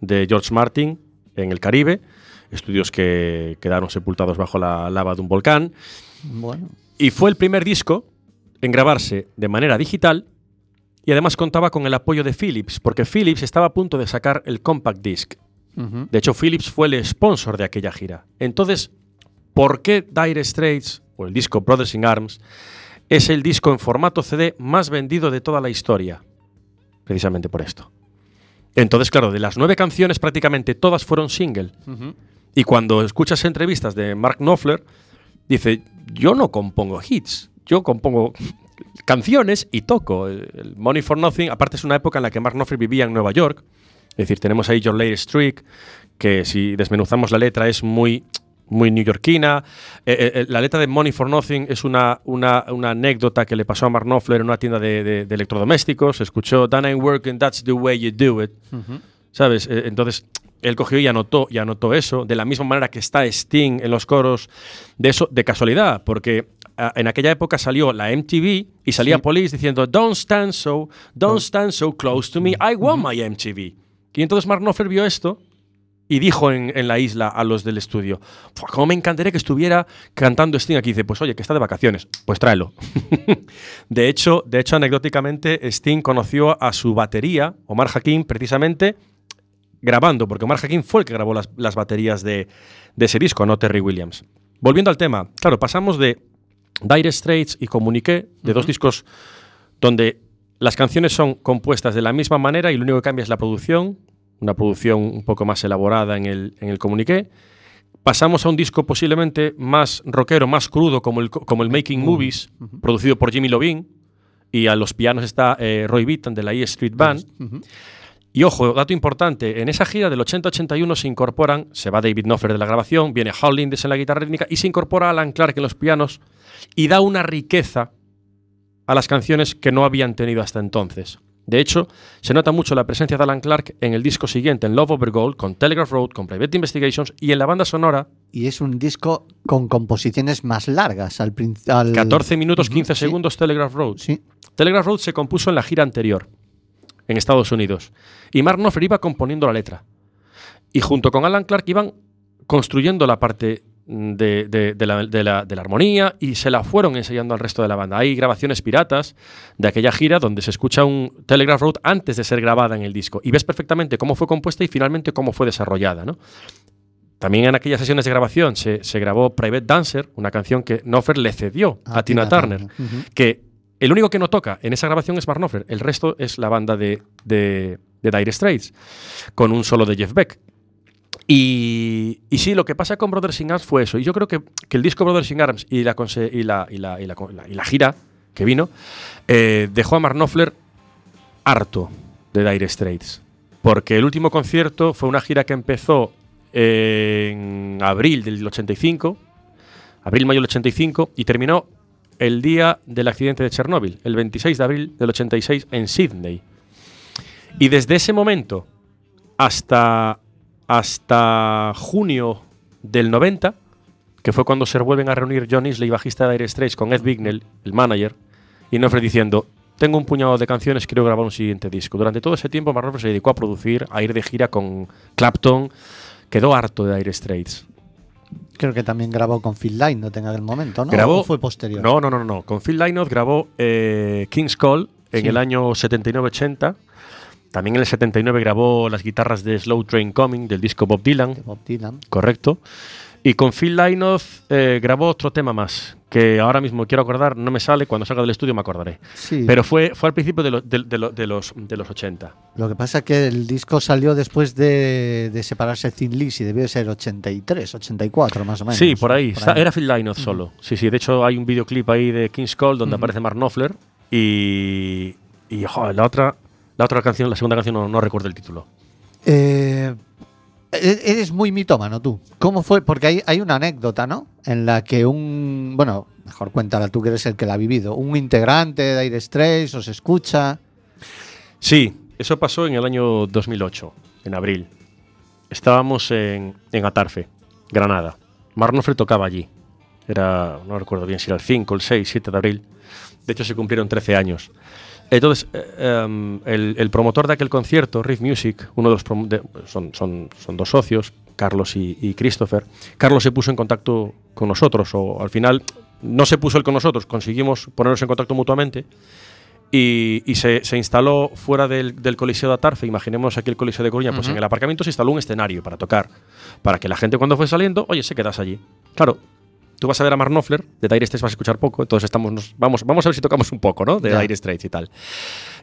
Speaker 2: de George Martin, en el Caribe, estudios que quedaron sepultados bajo la lava de un volcán.
Speaker 1: Bueno.
Speaker 2: Y fue el primer disco en grabarse de manera digital y además contaba con el apoyo de Philips, porque Philips estaba a punto de sacar el compact disc. De hecho, Philips fue el sponsor de aquella gira. Entonces, ¿por qué Dire Straits, o el disco Brothers in Arms, es el disco en formato CD más vendido de toda la historia? Precisamente por esto. Entonces, claro, de las nueve canciones prácticamente todas fueron single. Y cuando escuchas entrevistas de Mark Knopfler, dice, yo no compongo hits, yo compongo canciones y toco. El Money for Nothing, aparte es una época en la que Mark Knopfler vivía en Nueva York. Es decir, tenemos ahí Your Latest Streak, que si desmenuzamos la letra es muy, muy neoyorquina. Eh, eh, eh, la letra de Money for Nothing es una, una, una anécdota que le pasó a Mark Knopfler en una tienda de, electrodomésticos. Escuchó, That ain't working, that's the way you do it. ¿Sabes? Eh, Entonces, él cogió y anotó, y anotó eso, de la misma manera que está Sting en los coros, de eso, de casualidad, porque en aquella época salió la MTV y salía
Speaker 1: Sí.
Speaker 2: Police diciendo, Don't stand so, don't stand so close to me, I want my MTV. Y entonces Mark Knopfler vio esto y dijo en, en la isla a los del estudio, "Fua, ¿cómo me encantaría que estuviera cantando Sting aquí? Dice, pues oye, que está de vacaciones, pues tráelo. [LAUGHS] de, hecho, de hecho, anecdóticamente, Sting conoció a su batería, Omar Hakim, precisamente grabando, porque Omar Hakim fue el que grabó las, las baterías de, de ese disco, no Terry Williams. Volviendo al tema, claro, pasamos de Dire Straits y Comuniqué, de dos discos donde las canciones son compuestas de la misma manera y lo único que cambia es la producción, una producción un poco más elaborada en el, en el comuniqué. Pasamos a un disco posiblemente más rockero, más crudo, como el, como el Making Movies, producido por Jimmy Lovin, y a los pianos está eh, Roy Bittan de la E Street Band. Y ojo, dato importante, en esa gira del 80-81 se incorporan, se va David Knopfler de la grabación, viene Hal Lindes en la guitarra rítmica y se incorpora Alan Clark en los pianos y da una riqueza a las canciones que no habían tenido hasta entonces. De hecho, se nota mucho la presencia de Alan Clark en el disco siguiente, en Love Over Gold, con Telegraph Road, con Private Investigations y en la banda sonora,
Speaker 1: Y es un disco con composiciones más largas. Al, prin- al-
Speaker 2: 14 minutos
Speaker 1: Ujú,
Speaker 2: 15
Speaker 1: sí,
Speaker 2: segundos Telegraph Road.
Speaker 1: Sí.
Speaker 2: Telegraph Road se compuso en la gira anterior, en Estados Unidos. Y Mark Knopfler iba componiendo la letra. Y junto con Alan Clark iban construyendo la parte de, de- de la, de la- de la armonía y se la fueron enseñando al resto de la banda. Hay grabaciones piratas de aquella gira donde se escucha un Telegraph Road antes de ser grabada en el disco. Y ves perfectamente cómo fue compuesta y finalmente cómo fue desarrollada. ¿no? También en aquellas sesiones de grabación se, se grabó Private Dancer, una canción que Knopfler le cedió a, Tina, Turner que el único que no toca en esa grabación es Mark Knopfler, el resto es la banda de, de, Dire Straits, con un solo de Jeff Beck. Y, y sí, lo que pasa con Brothers in Arms fue eso. Y yo creo que, que el disco Brothers in Arms y la, gira que vino eh, dejó a Mark harto de Dire Straits. Porque el último concierto fue una gira que empezó en abril del 85, abril-mayo del 85, y terminó el día del accidente de Chernóbil, el 26 de abril del 86 en Sydney. Y desde ese momento hasta, hasta junio del 90, que fue cuando se vuelven a reunir John Isley, bajista de Dire Straits, con Ed Bignell, el manager, y Knopfler diciendo, tengo un puñado de canciones, quiero grabar un siguiente disco. Durante todo ese tiempo, Mark se dedicó a producir, a ir de gira con Clapton, quedó harto de Dire Straits.
Speaker 1: Creo que también grabó con Phil Lynott en aquel momento, ¿no?
Speaker 2: Grabó-
Speaker 1: ¿O fue posterior?
Speaker 2: No, no, no, no. Con Phil Lynott grabó eh, King's Call en
Speaker 1: Sí.
Speaker 2: el año 79-80. También en el 79 grabó las guitarras de Slow Train Coming del disco Bob Dylan,
Speaker 1: De Bob Dylan.
Speaker 2: correcto. Y con Phil Lynott eh, grabó otro tema más, que ahora mismo quiero acordar, no me sale, cuando salga del estudio me acordaré.
Speaker 1: Sí.
Speaker 2: Pero fue, fue al principio de, lo- de- de lo- de los, de los 80.
Speaker 1: Lo que pasa es que el disco salió después de, de separarse Thin Lizzy, debió de ser 83, 84 más o menos.
Speaker 2: Sí, por ahí. Era Phil Lynott solo. Sí, sí. De hecho, hay un videoclip ahí de King's Call donde aparece Mark Knopfler y, y joder, la otra, la otra canción, la segunda canción no, no recuerdo el título.
Speaker 1: Eh, eres muy mitómano tú. ¿Cómo fue? Porque hay, hay una anécdota, ¿no? En la que un. Bueno, mejor cuéntala tú que eres el que la ha vivido. Un integrante de Dire Straits os escucha.
Speaker 2: Sí, eso pasó en el año 2008, en abril. Estábamos en, en Atarfe, Granada. Mark Knopfler tocaba allí. Era, no recuerdo bien si era el 5, el 6, 7 de abril. De hecho, se cumplieron 13 años. Entonces, eh, em, el, el promotor de aquel concierto, Riff Music, uno de los de- son, son, son dos socios, Carlos y, y Christopher. Carlos se puso en contacto con nosotros, o al final no se puso él con nosotros, conseguimos ponernos en contacto mutuamente y, y se, se instaló fuera del, del Coliseo de Atarfe, imaginemos aquí el Coliseo de Coruña, pues en el aparcamiento se instaló un escenario para tocar, para que la gente cuando fue saliendo, oye, se quedase allí. Claro, tú vas a ver a Mark Knopfler, de Dire Straits vas a escuchar poco, entonces estamos, nos- vamos, vamos a ver si tocamos un poco, ¿no? De
Speaker 1: Ya.
Speaker 2: Dire Straits y tal.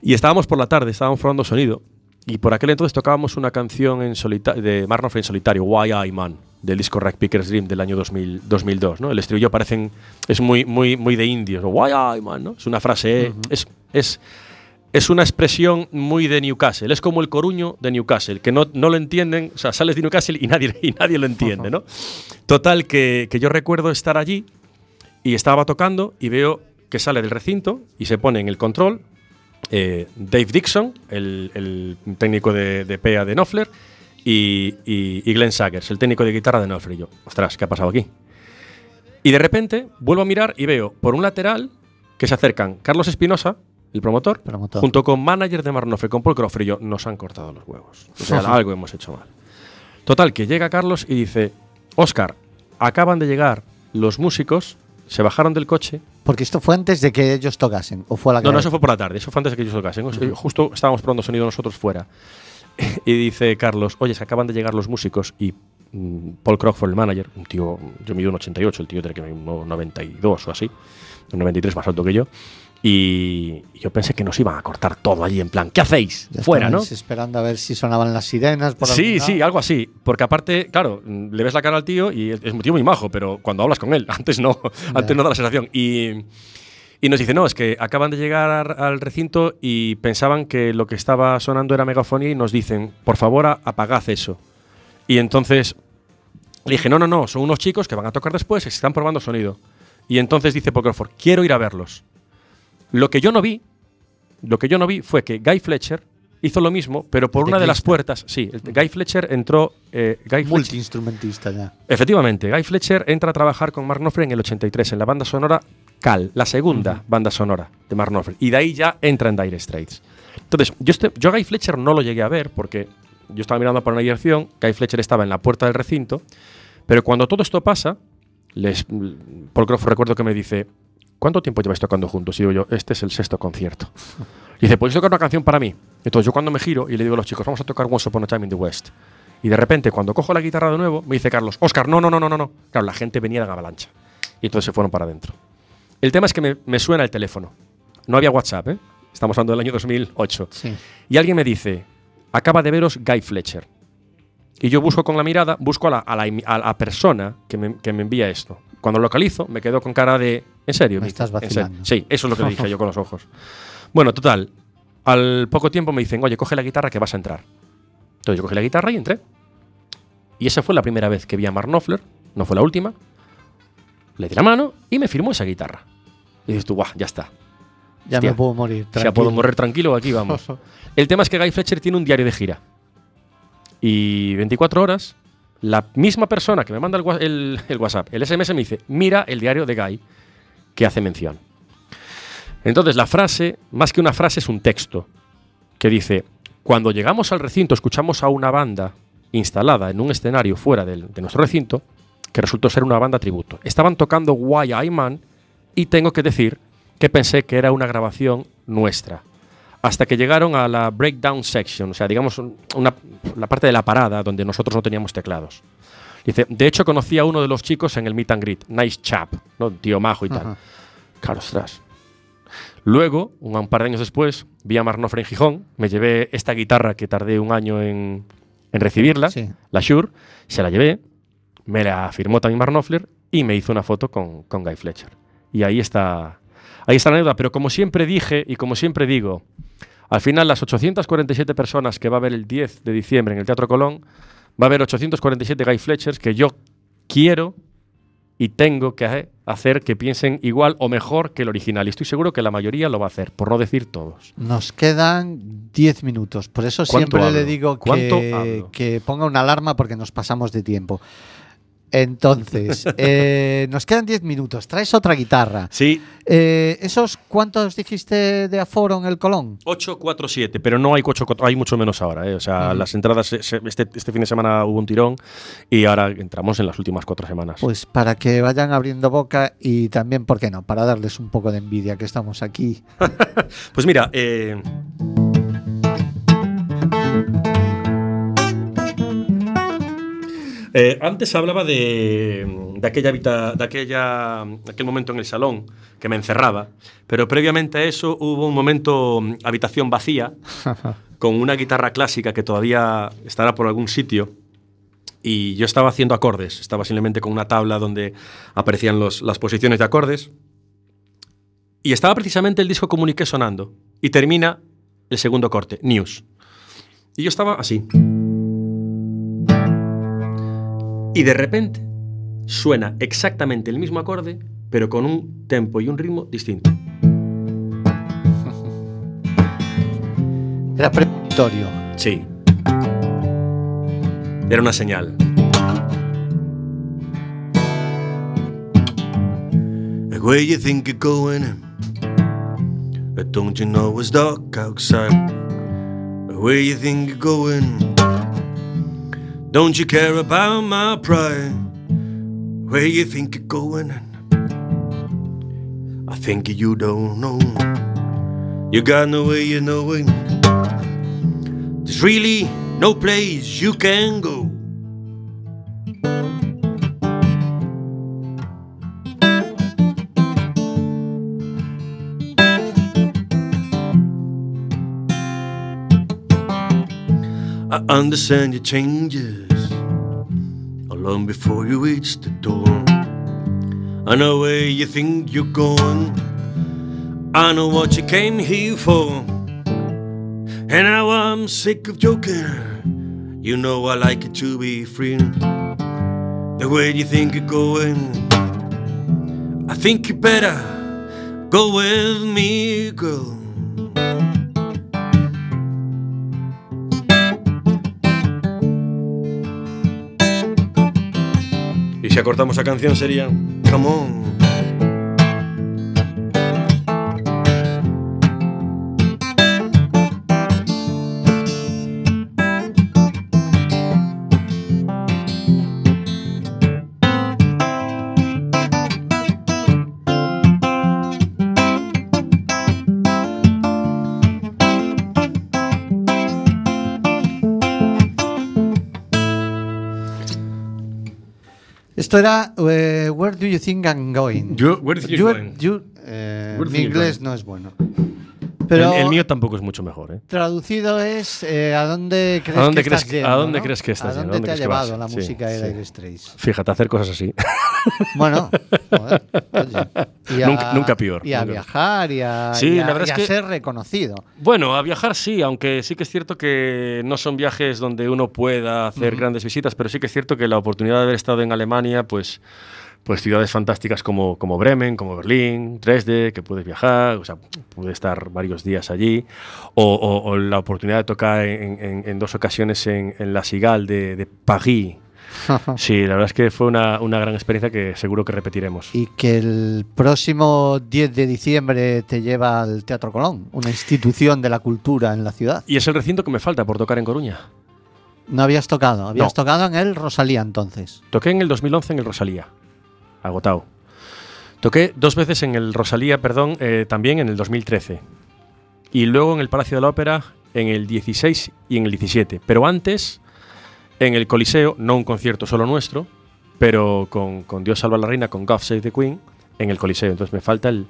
Speaker 2: Y estábamos por la tarde, estábamos probando sonido, y por aquel entonces tocábamos una canción en de Mark Knopfler en solitario, Why I Man, del disco Rack Picker's Dream del año 2000 2002, ¿no? El estribillo parecen, es muy, muy, muy de indios, Why I Man, ¿no? Es una frase, es, es, es una expresión muy de Newcastle. Es como el coruño de Newcastle, que no, no lo entienden. O sea, sales de Newcastle y nadie, [LAUGHS] y nadie lo entiende, ¿no? Total, que, que yo recuerdo estar allí y estaba tocando y veo que sale del recinto y se pone en el control eh, Dave Dixon, el, el técnico de, de PEA de Knopfler, y, y- y Glenn Saggers, el técnico de guitarra de Knopfler. Y yo, ostras, ¿qué ha pasado aquí? Y de repente vuelvo a mirar y veo por un lateral que se acercan Carlos Espinosa, el promotor,
Speaker 1: Promotor.
Speaker 2: junto con manager de Mark Knopfler, con Paul Crawford. Y yo, nos han cortado los huevos. O sea, algo hemos hecho mal. Total, que llega Carlos y dice, Oscar, acaban de llegar los músicos, se bajaron del coche.
Speaker 1: Porque esto fue antes de que ellos tocasen. ¿O fue a la
Speaker 2: No, no, eso fue por la tarde, eso fue antes de que ellos tocasen. O sea, Justo estábamos probando sonido nosotros fuera. [LAUGHS] Y dice Carlos, oye, se acaban de llegar los músicos y mm, Paul Crockford, el manager, un tío, yo mido un 88, el tío tiene que medir un 92 o así, un 93 más alto que yo. Y yo pensé que nos iban a cortar todo allí, en plan, ¿qué hacéis?
Speaker 1: Ya
Speaker 2: Fuera, ¿no?
Speaker 1: esperando a ver si sonaban las sirenas. Por
Speaker 2: Sí, sí, algo así. Porque aparte, claro, mm, le ves la cara al tío y es un tío muy majo, pero cuando hablas con él, [LAUGHS] antes no, antes no da la sensación. Y, y nos dice, no, es que acaban de llegar ar- al recinto y pensaban que lo que estaba sonando era megafonía y nos dicen, por favor, apagad eso. Y entonces le dije, no, no, no, son unos chicos que van a tocar después se están probando sonido. Y entonces dice Paul Crawford, quiero ir a verlos. Lo que yo no vi, lo que yo no vi fue que Guy Fletcher hizo lo mismo, pero por una de las puertas. Sí, Guy Fletcher entró. eh, Guy Fletcher,
Speaker 1: Multiinstrumentista ya.
Speaker 2: efectivamente, Guy Fletcher entra a trabajar con Mark Knopfler en el 83 en la banda sonora Cal, la segunda banda sonora de Mark Knopfler. Y de ahí ya entra en Dire Straits. Entonces, yo, este, yo a Guy Fletcher no lo llegué a ver porque yo estaba mirando por una dirección, Guy Fletcher estaba en la puerta del recinto, pero cuando todo esto pasa, les, Paul Crawford recuerdo que me dice, ¿cuánto tiempo lleváis tocando juntos? Y digo yo, este es el sexto concierto. Y dice, ¿podéis tocar una canción para mí? Entonces yo cuando me giro y le digo a los chicos, vamos a tocar Once Upon a Time in the West. Y de repente, cuando cojo la guitarra de nuevo, me dice Carlos, Oscar, no, no, no, no, no, no. Claro, la gente venía de avalancha. Y entonces se fueron para adentro. El tema es que me, me suena el teléfono. No había WhatsApp, ¿eh? Estamos hablando del año 2008.
Speaker 1: Sí.
Speaker 2: Y alguien me dice, acaba de veros Guy Fletcher. Y yo busco con la mirada, busco a la, a la imi- a la persona que me, que me envía esto. Cuando lo localizo, me quedo con cara de, ¿en serio?
Speaker 1: Me estás
Speaker 2: ¿En serio?".
Speaker 1: vacilando.
Speaker 2: Sí, eso es lo que le dije yo con los ojos. Bueno, total. Al poco tiempo me dicen, oye, coge la guitarra que vas a entrar. Entonces yo cogí la guitarra y entré. Y esa fue la primera vez que vi a Mark Knopfler, no fue la última. Le di la mano y me firmó esa guitarra. Y dices tú, guau, ya está.
Speaker 1: Ya
Speaker 2: Hostia.
Speaker 1: me puedo morir.
Speaker 2: Ya puedo
Speaker 1: tranquilo.
Speaker 2: morrer tranquilo, aquí vamos. [LAUGHS] El tema es que Guy Fletcher tiene un diario de gira. Y 24 horas, la misma persona que me manda el- el WhatsApp, el SMS me dice, mira el diario de Guy que hace mención. Entonces la frase, más que una frase, es un texto que dice, cuando llegamos al recinto escuchamos a una banda instalada en un escenario fuera del- de nuestro recinto, que resultó ser una banda tributo. Estaban tocando Why I Man y tengo que decir que pensé que era una grabación nuestra. Hasta que llegaron a la breakdown section, o sea, digamos, un- una, la parte de la parada donde nosotros no teníamos teclados. Dice, de hecho conocí a uno de los chicos en el meet and greet, nice chap, ¿no? tío majo y tal. Claro, ostras. Luego, un, par de años después, vi a Mark Knopfler en Gijón, me llevé esta guitarra que tardé un año en, en recibirla,
Speaker 1: Sí.
Speaker 2: la Shure, se la llevé, me la firmó también Mark Knopfler y me hizo una foto con, con Guy Fletcher. Y ahí está, ahí está la anécdota. Pero como siempre dije y como siempre digo, al final las 847 personas que va a ver el 10 de diciembre en el Teatro Colón, va a haber 847 Guy Fletchers que yo quiero y tengo que hacer que piensen igual o mejor que el original. Y estoy seguro que la mayoría lo va a hacer, por no decir todos.
Speaker 1: Nos quedan 10 minutos. Por eso
Speaker 2: ¿Cuánto
Speaker 1: siempre le
Speaker 2: hablo?
Speaker 1: digo
Speaker 2: ¿Cuánto
Speaker 1: que, que ponga una alarma porque nos pasamos de tiempo. Entonces, [LAUGHS] eh, nos quedan 10 minutos. Traes otra guitarra.
Speaker 2: Sí,
Speaker 1: Eh, ¿Esos cuántos dijiste de aforo en el Colón?
Speaker 2: 847, pero no hay 8, hay mucho menos ahora. ¿eh? O sea, las entradas, se- se- este, este fin de semana hubo un tirón y ahora entramos en las últimas cuatro semanas.
Speaker 1: Pues para que vayan abriendo boca y también, ¿por qué no? Para darles un poco de envidia que estamos aquí. [LAUGHS]
Speaker 2: Pues mira, eh, eh, antes hablaba de, de aquella habita- de aquella, aquel momento en el salón que me encerraba, pero previamente a eso hubo un momento mm, habitación vacía [LAUGHS] con una guitarra clásica que todavía estará por algún sitio. Y yo estaba haciendo acordes, estaba simplemente con una tabla donde aparecían los- las posiciones de acordes. Y estaba precisamente el disco Comuniqué sonando. Y termina el segundo corte, News. Y yo estaba así. Y de repente suena exactamente el mismo acorde, pero con un tempo y un ritmo distinto.
Speaker 1: Era premonitorio.
Speaker 2: Sí. Era una señal.
Speaker 3: Where you think you're going? Don't you know it's dark outside? Where you think you're going?
Speaker 2: Don't you care about my pride? Where you think you're going? I think you don't know. You got no way you know it. There's really no place you can go. Understand your changes long before you reach the door. I know where you think you're going. I know what you came here for. And now I'm sick of joking. You know I like it to be free. The way you think you're going, I think you better go with me, girl. Si acortamos la canción sería Come on.
Speaker 1: Esto era eh, Where do you think I'm going?
Speaker 2: You- where do you
Speaker 1: You-
Speaker 2: going?
Speaker 1: you- eh,
Speaker 2: Where do
Speaker 1: mi inglés no es bueno. Pero
Speaker 2: el, el mío tampoco es mucho mejor, ¿eh?
Speaker 1: traducido es eh, ¿a dónde crees
Speaker 2: ¿A dónde
Speaker 1: que
Speaker 2: crees
Speaker 1: estás
Speaker 2: que- a
Speaker 1: yendo,
Speaker 2: dónde
Speaker 1: no?
Speaker 2: crees que estás
Speaker 1: ¿A
Speaker 2: yendo?
Speaker 1: dónde
Speaker 2: ¿Dónde
Speaker 1: te ha
Speaker 2: vas?
Speaker 1: llevado la
Speaker 2: Sí,
Speaker 1: música de
Speaker 2: sí.
Speaker 1: Dire Straits?
Speaker 2: Fíjate, hacer cosas así.
Speaker 1: Bueno, [LAUGHS] joder, oye, [LAUGHS] y a-
Speaker 2: Nunca- nunca peor,
Speaker 1: Y a
Speaker 2: nunca.
Speaker 1: viajar y a,
Speaker 2: Sí,
Speaker 1: y a-
Speaker 2: la verdad
Speaker 1: y
Speaker 2: es
Speaker 1: a
Speaker 2: que-
Speaker 1: ser reconocido.
Speaker 2: Bueno, a viajar sí, aunque sí que es cierto que no son viajes donde uno pueda hacer grandes visitas, pero sí que es cierto que la oportunidad de haber estado en Alemania, pues, pues ciudades fantásticas como, como Bremen, como Berlín, Dresde, que puedes viajar, o sea, pude estar varios días allí, o, o- o la oportunidad de tocar en, en- en dos ocasiones en, en la Sigal de, de París. [LAUGHS] Sí, la verdad es que fue una, una gran experiencia que seguro que repetiremos.
Speaker 1: y que el próximo 10 de diciembre te lleva al Teatro Colón, una institución de la cultura en la ciudad.
Speaker 2: Y es el recinto que me falta por tocar en Coruña.
Speaker 1: No habías tocado, habías
Speaker 2: No.
Speaker 1: tocado en el Rosalía entonces.
Speaker 2: Toqué en el 2011 en el Rosalía, agotado. Toqué dos veces en el Rosalía, perdón, eh, también en el 2013. Y luego en el Palacio de la Ópera en el 16 y en el 17. Pero antes, en el Coliseo, no un concierto solo nuestro, pero con, con Dios salva a la reina, con God Save the Queen, en el Coliseo. Entonces me falta el,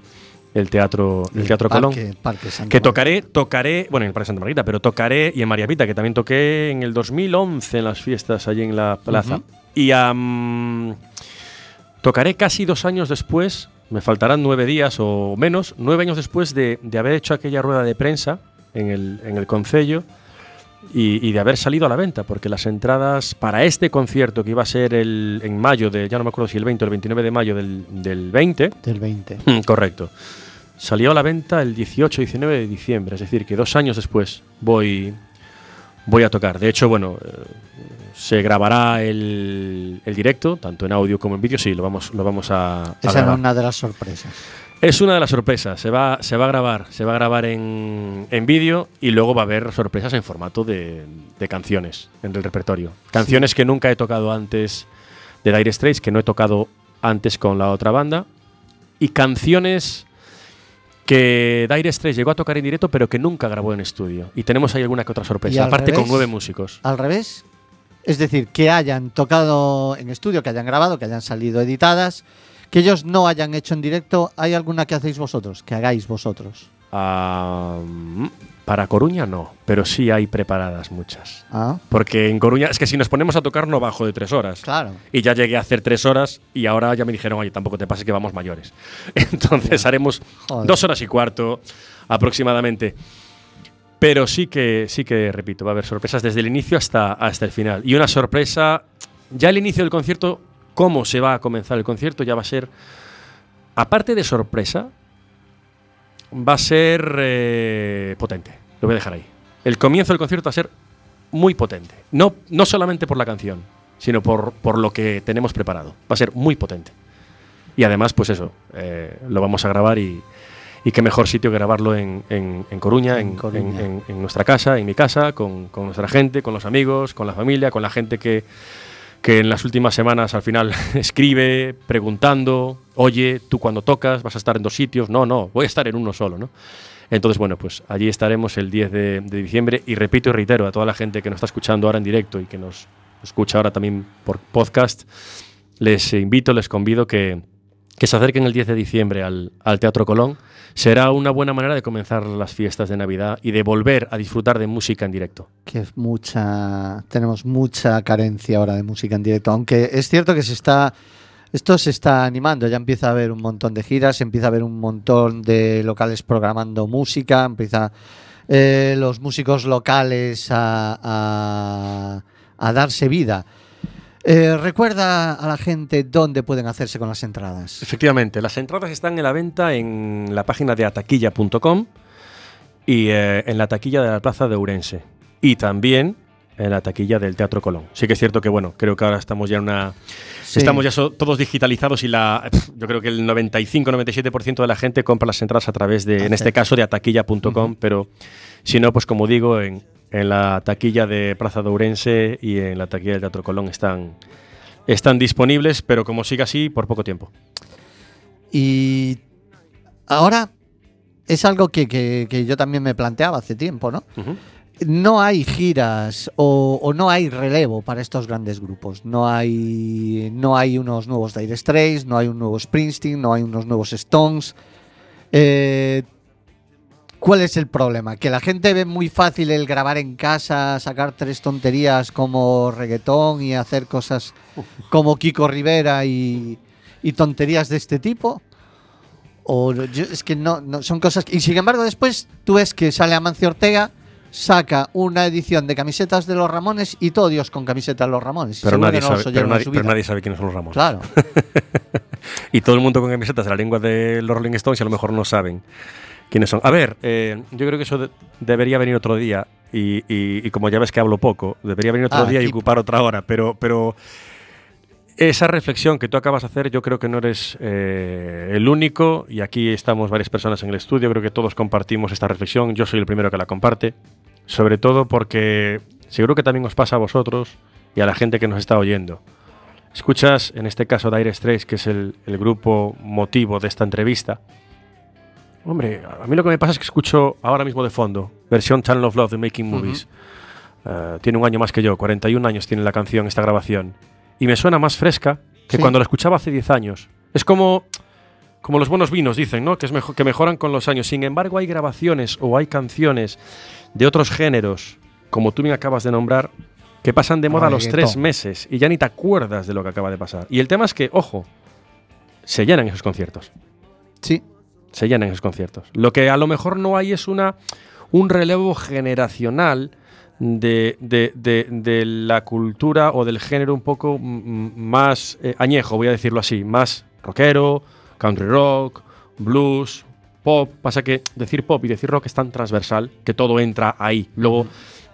Speaker 2: el teatro, el teatro Colón.
Speaker 1: Parque, Parque Santa
Speaker 2: Que tocaré, tocaré, bueno, en el Parque Santa Margarita, pero tocaré, y en María Pita, que también toqué en el 2011 en las fiestas allí en la plaza. Y am, tocaré casi dos años después, me faltarán nueve días o menos, nueve años después de, de haber hecho aquella rueda de prensa en el, en el Concello y, y de haber salido a la venta, porque las entradas para este concierto, que iba a ser el, en mayo, de, ya no me acuerdo si el 20 o el 29 de mayo del, del 20,
Speaker 1: Del 20.
Speaker 2: Mm, [LAUGHS] Correcto. Salió a la venta el 18-19 de diciembre, es decir, que dos años después voy, voy a tocar. De hecho, bueno, eh, se grabará el, el directo, tanto en audio como en vídeo, sí, lo vamos, lo vamos a, a
Speaker 1: Esa era una de las sorpresas.
Speaker 2: Es una de las sorpresas, se va, se va a grabar, se va a grabar en, en vídeo y luego va a haber sorpresas en formato de, de canciones en el repertorio. Canciones que nunca he tocado antes de Dire Straits, que no he tocado antes con la otra banda, y canciones que Dire Straits llegó a tocar en directo pero que nunca grabó en estudio. Y tenemos ahí alguna que otra
Speaker 1: ¿Y
Speaker 2: sorpresa, aparte con nueve músicos.
Speaker 1: Al revés, es decir, que hayan tocado en estudio, que hayan grabado, que hayan salido editadas, que ellos no hayan hecho en directo, ¿hay alguna que hacéis vosotros? Que hagáis vosotros.
Speaker 2: Ah, mm, para Coruña no, pero sí hay preparadas muchas.
Speaker 1: Ah,
Speaker 2: Porque en Coruña, es que si nos ponemos a tocar no bajo de tres horas.
Speaker 1: claro.
Speaker 2: Y ya llegué a hacer tres horas y ahora ya me dijeron, oye, tampoco te pases que vamos mayores. [LAUGHS] Entonces haremos
Speaker 1: Joder.
Speaker 2: dos horas y cuarto aproximadamente. Pero sí que, sí que, repito, va a haber sorpresas desde el inicio hasta, hasta el final. Y una sorpresa, ya el inicio del concierto, cómo se va a comenzar el concierto, ya va a ser, aparte de sorpresa, va a ser eh, potente. Lo voy a dejar ahí. El comienzo del concierto va a ser muy potente. No, no solamente por la canción, sino por, por lo que tenemos preparado. Va a ser muy potente. Y además, pues eso, eh, lo vamos a grabar y, y qué mejor sitio que grabarlo en, en- en Coruña,
Speaker 1: En Coruña.
Speaker 2: en nuestra casa, en mi casa, con, con nuestra gente, con los amigos, con la familia, con la gente que, que en las últimas semanas al final [LAUGHS] escribe preguntando, oye, tú cuando tocas vas a estar en dos sitios, no, no, voy a estar en uno solo, ¿no? Entonces, bueno, pues allí estaremos el 10 de, de diciembre y repito y reitero a toda la gente que nos está escuchando ahora en directo y que nos escucha ahora también por podcast, les invito, les convido que, que se acerquen el 10 de diciembre al, al Teatro Colón. Será una buena manera de comenzar las fiestas de Navidad y de volver a disfrutar de música en directo.
Speaker 1: que es mucha tenemos mucha carencia ahora de música en directo aunque es cierto que se está esto se está animando ya empieza a haber un montón de giras empieza a haber un montón de locales programando música empieza eh, los músicos locales a, a- a darse vida Eh, recuerda a la gente dónde pueden hacerse con las entradas
Speaker 2: Efectivamente, las entradas están en la venta en la página de ataquilla.com y eh, en la taquilla de la Plaza de Ourense. Y también en la taquilla del Teatro Colón. Sí que es cierto que, bueno, creo que ahora estamos ya en una...
Speaker 1: Sí.
Speaker 2: Estamos ya so- todos digitalizados y la, yo creo que el 95-97% de la gente compra las entradas a través de, en este caso, de ataquilla.com, pero si no, pues como digo, en, en la taquilla de Plaza de Ourense y en la taquilla del Teatro Colón están, están disponibles, pero como siga así, por poco tiempo.
Speaker 1: y ahora es algo que, que- que yo también me planteaba hace tiempo no. No hay giras o, no hay relevo para estos grandes grupos. No hay, no hay unos nuevos Dire Straits, no hay un nuevo Springsteen, no hay unos nuevos Stones. Eh, ¿Cuál es el problema? Que la gente ve muy fácil el grabar en casa, sacar tres tonterías como reggaetón y hacer cosas como Kiko Rivera y, tonterías de este tipo. O es que no, son cosas y sin embargo después tú ves que sale Amancio Ortega saca una edición de camisetas de los Ramones y todo Dios con camisetas de los Ramones.
Speaker 2: Pero nadie,
Speaker 1: no
Speaker 2: sabe,
Speaker 1: oyeron
Speaker 2: pero,
Speaker 1: en
Speaker 2: nadie,
Speaker 1: su
Speaker 2: pero
Speaker 1: vida.
Speaker 2: nadie sabe quiénes son los Ramones.
Speaker 1: Claro. [LAUGHS]
Speaker 2: Y todo el mundo con camisetas de la lengua de los Rolling Stones y a lo mejor no saben quiénes son. A ver, eh, yo creo que eso de- debería venir otro día y, y- y como ya ves que hablo poco, debería venir otro
Speaker 1: Ah,
Speaker 2: día y ocupar otra hora, pero, pero esa reflexión que tú acabas de hacer, yo creo que no eres eh, el único y aquí estamos varias personas en el estudio, creo que todos compartimos esta reflexión, yo soy el primero que la comparte, sobre todo porque seguro que también os pasa a vosotros y a la gente que nos está oyendo. Escuchas, en este caso, Dire Straits, que es el, el grupo motivo de esta entrevista. Hombre, a mí lo que me pasa es que escucho ahora mismo de fondo, versión Channel of Love de Making Movies. Eh, tiene un año más que yo, 41 años tiene la canción, esta grabación. Y me suena más fresca que
Speaker 1: Sí.
Speaker 2: cuando la escuchaba hace 10 años. Es como, como los buenos vinos, dicen, ¿no? Que, es mejo- que mejoran con los años. Sin embargo, hay grabaciones o hay canciones de otros géneros, como tú me acabas de nombrar, que pasan de moda a los tres meses y ya ni te acuerdas de lo que acaba de pasar. Y el tema es que, ojo, se llenan esos conciertos.
Speaker 1: Sí.
Speaker 2: Se llenan esos conciertos. Lo que a lo mejor no hay es una, un relevo generacional de, de- de- de la cultura o del género un poco mm, más eh, añejo, voy a decirlo así, más rockero, country rock, blues, pop. Pasa que decir pop y decir rock es tan transversal que todo entra ahí. Luego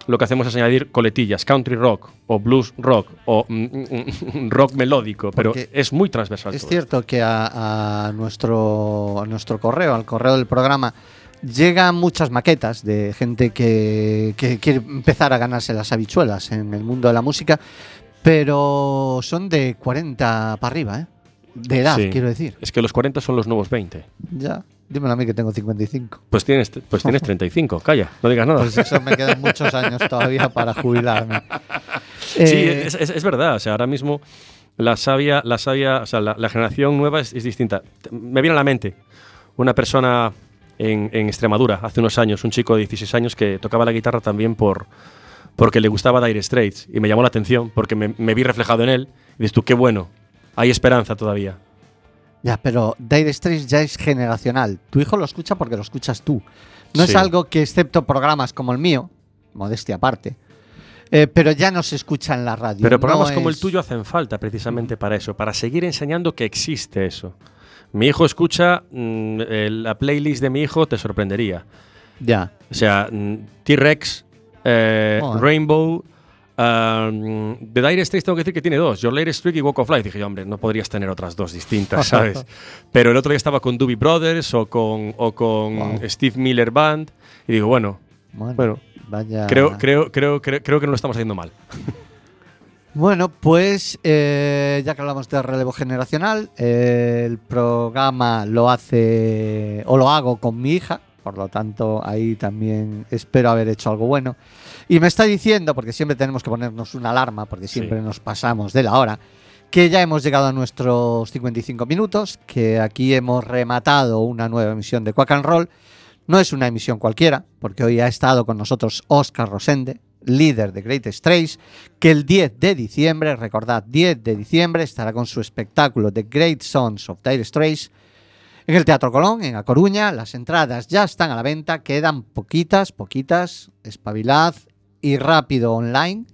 Speaker 2: lo que hacemos es añadir coletillas, country rock o blues rock o mm, mm, rock melódico, pero
Speaker 1: Porque
Speaker 2: es muy transversal.
Speaker 1: Es
Speaker 2: todo
Speaker 1: cierto que a, a nuestro, a nuestro correo, al correo del programa, llegan muchas maquetas de gente que, que quiere empezar a ganarse las habichuelas en el mundo de la música, pero son de 40 para arriba, ¿eh? De edad,
Speaker 2: Sí.
Speaker 1: quiero decir.
Speaker 2: Es que los 40 son los nuevos 20.
Speaker 1: Ya, dímelo a mí que tengo 55.
Speaker 2: Pues tienes, pues tienes 35, calla, no digas nada.
Speaker 1: Pues eso me quedan muchos años todavía para jubilarme.
Speaker 2: sí,
Speaker 1: Eh,
Speaker 2: es, es- es verdad. O sea, ahora mismo la sabia, la sabia, o sea, la, la generación nueva es, es distinta. Me viene a la mente una persona en, en Extremadura hace unos años, un chico de 16 años que tocaba la guitarra también por porque le gustaba Dire Straits y me llamó la atención porque me, me vi reflejado en él. Y dices tú, qué bueno, hay esperanza todavía.
Speaker 1: Ya, pero Dire Straits ya es generacional. Tu hijo lo escucha porque lo escuchas tú. No es algo que, excepto programas como el mío, modestia aparte, eh, pero ya no se escucha en la radio.
Speaker 2: Pero
Speaker 1: No
Speaker 2: programas como el tuyo hacen falta precisamente para eso, para seguir enseñando que existe eso. Mi hijo escucha mm, la playlist de mi hijo, te sorprendería.
Speaker 1: Ya.
Speaker 2: O sea, mm, T-Rex, eh. Rainbow, Um, de Dire Straits tengo que decir que tiene dos, Your Latest Streak y Walk of Life. Dije yo, hombre, no podrías tener otras dos distintas, [LAUGHS] ¿sabes? Pero el otro día estaba con Doobie Brothers o con, o con
Speaker 1: Wow.
Speaker 2: Steve Miller Band y digo, bueno,
Speaker 1: Bueno,
Speaker 2: Bueno,
Speaker 1: vaya.
Speaker 2: creo, creo, creo, creo, creo que no lo estamos haciendo mal. [LAUGHS]
Speaker 1: Bueno, pues eh, ya que hablamos de relevo generacional, eh, el programa lo hace o lo hago con mi hija, por lo tanto ahí también espero haber hecho algo bueno. Y me está diciendo, porque siempre tenemos que ponernos una alarma, porque siempre
Speaker 2: Sí.
Speaker 1: nos pasamos de la hora, que ya hemos llegado a nuestros 55 minutos, que aquí hemos rematado una nueva emisión de Quack and Roll. No es una emisión cualquiera, porque hoy ha estado con nosotros Oscar Rosende, líder de Great Strays, que el 10 de diciembre, recordad, 10 de diciembre, estará con su espectáculo The Great Sons of Dire Straits en el Teatro Colón, en A Coruña. Las entradas ya están a la venta, quedan poquitas, poquitas, espabilad y rápido online.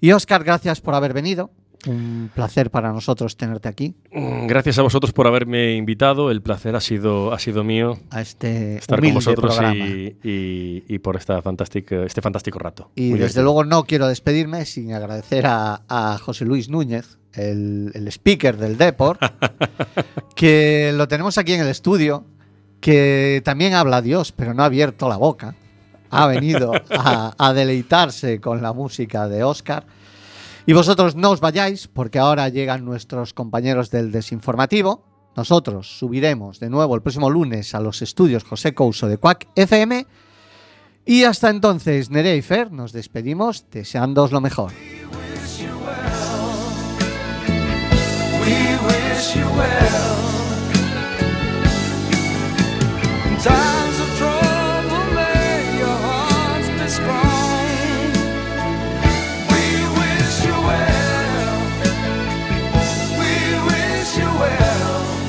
Speaker 1: Y Oscar, gracias por haber venido. Un placer para nosotros tenerte aquí,
Speaker 2: Mm, Gracias a vosotros por haberme invitado. El placer ha sido, ha sido mío
Speaker 1: a este
Speaker 2: estar con vosotros y, y- y por esta fantástica, este fantástico rato.
Speaker 1: Y
Speaker 2: Muy
Speaker 1: desde luego no quiero despedirme sin agradecer a, a José Luis Núñez, el, el speaker del Deport, [LAUGHS] que lo tenemos aquí en el estudio, que también habla Dios, pero no ha abierto la boca ha venido a, deleitarse con la música de Oscar. Y vosotros no os vayáis porque ahora llegan nuestros compañeros del desinformativo. Nosotros subiremos de nuevo el próximo lunes a los estudios José Couso de Cuac FM. Y hasta entonces, Nerea y Fer, nos despedimos deseándoos lo mejor.
Speaker 4: We.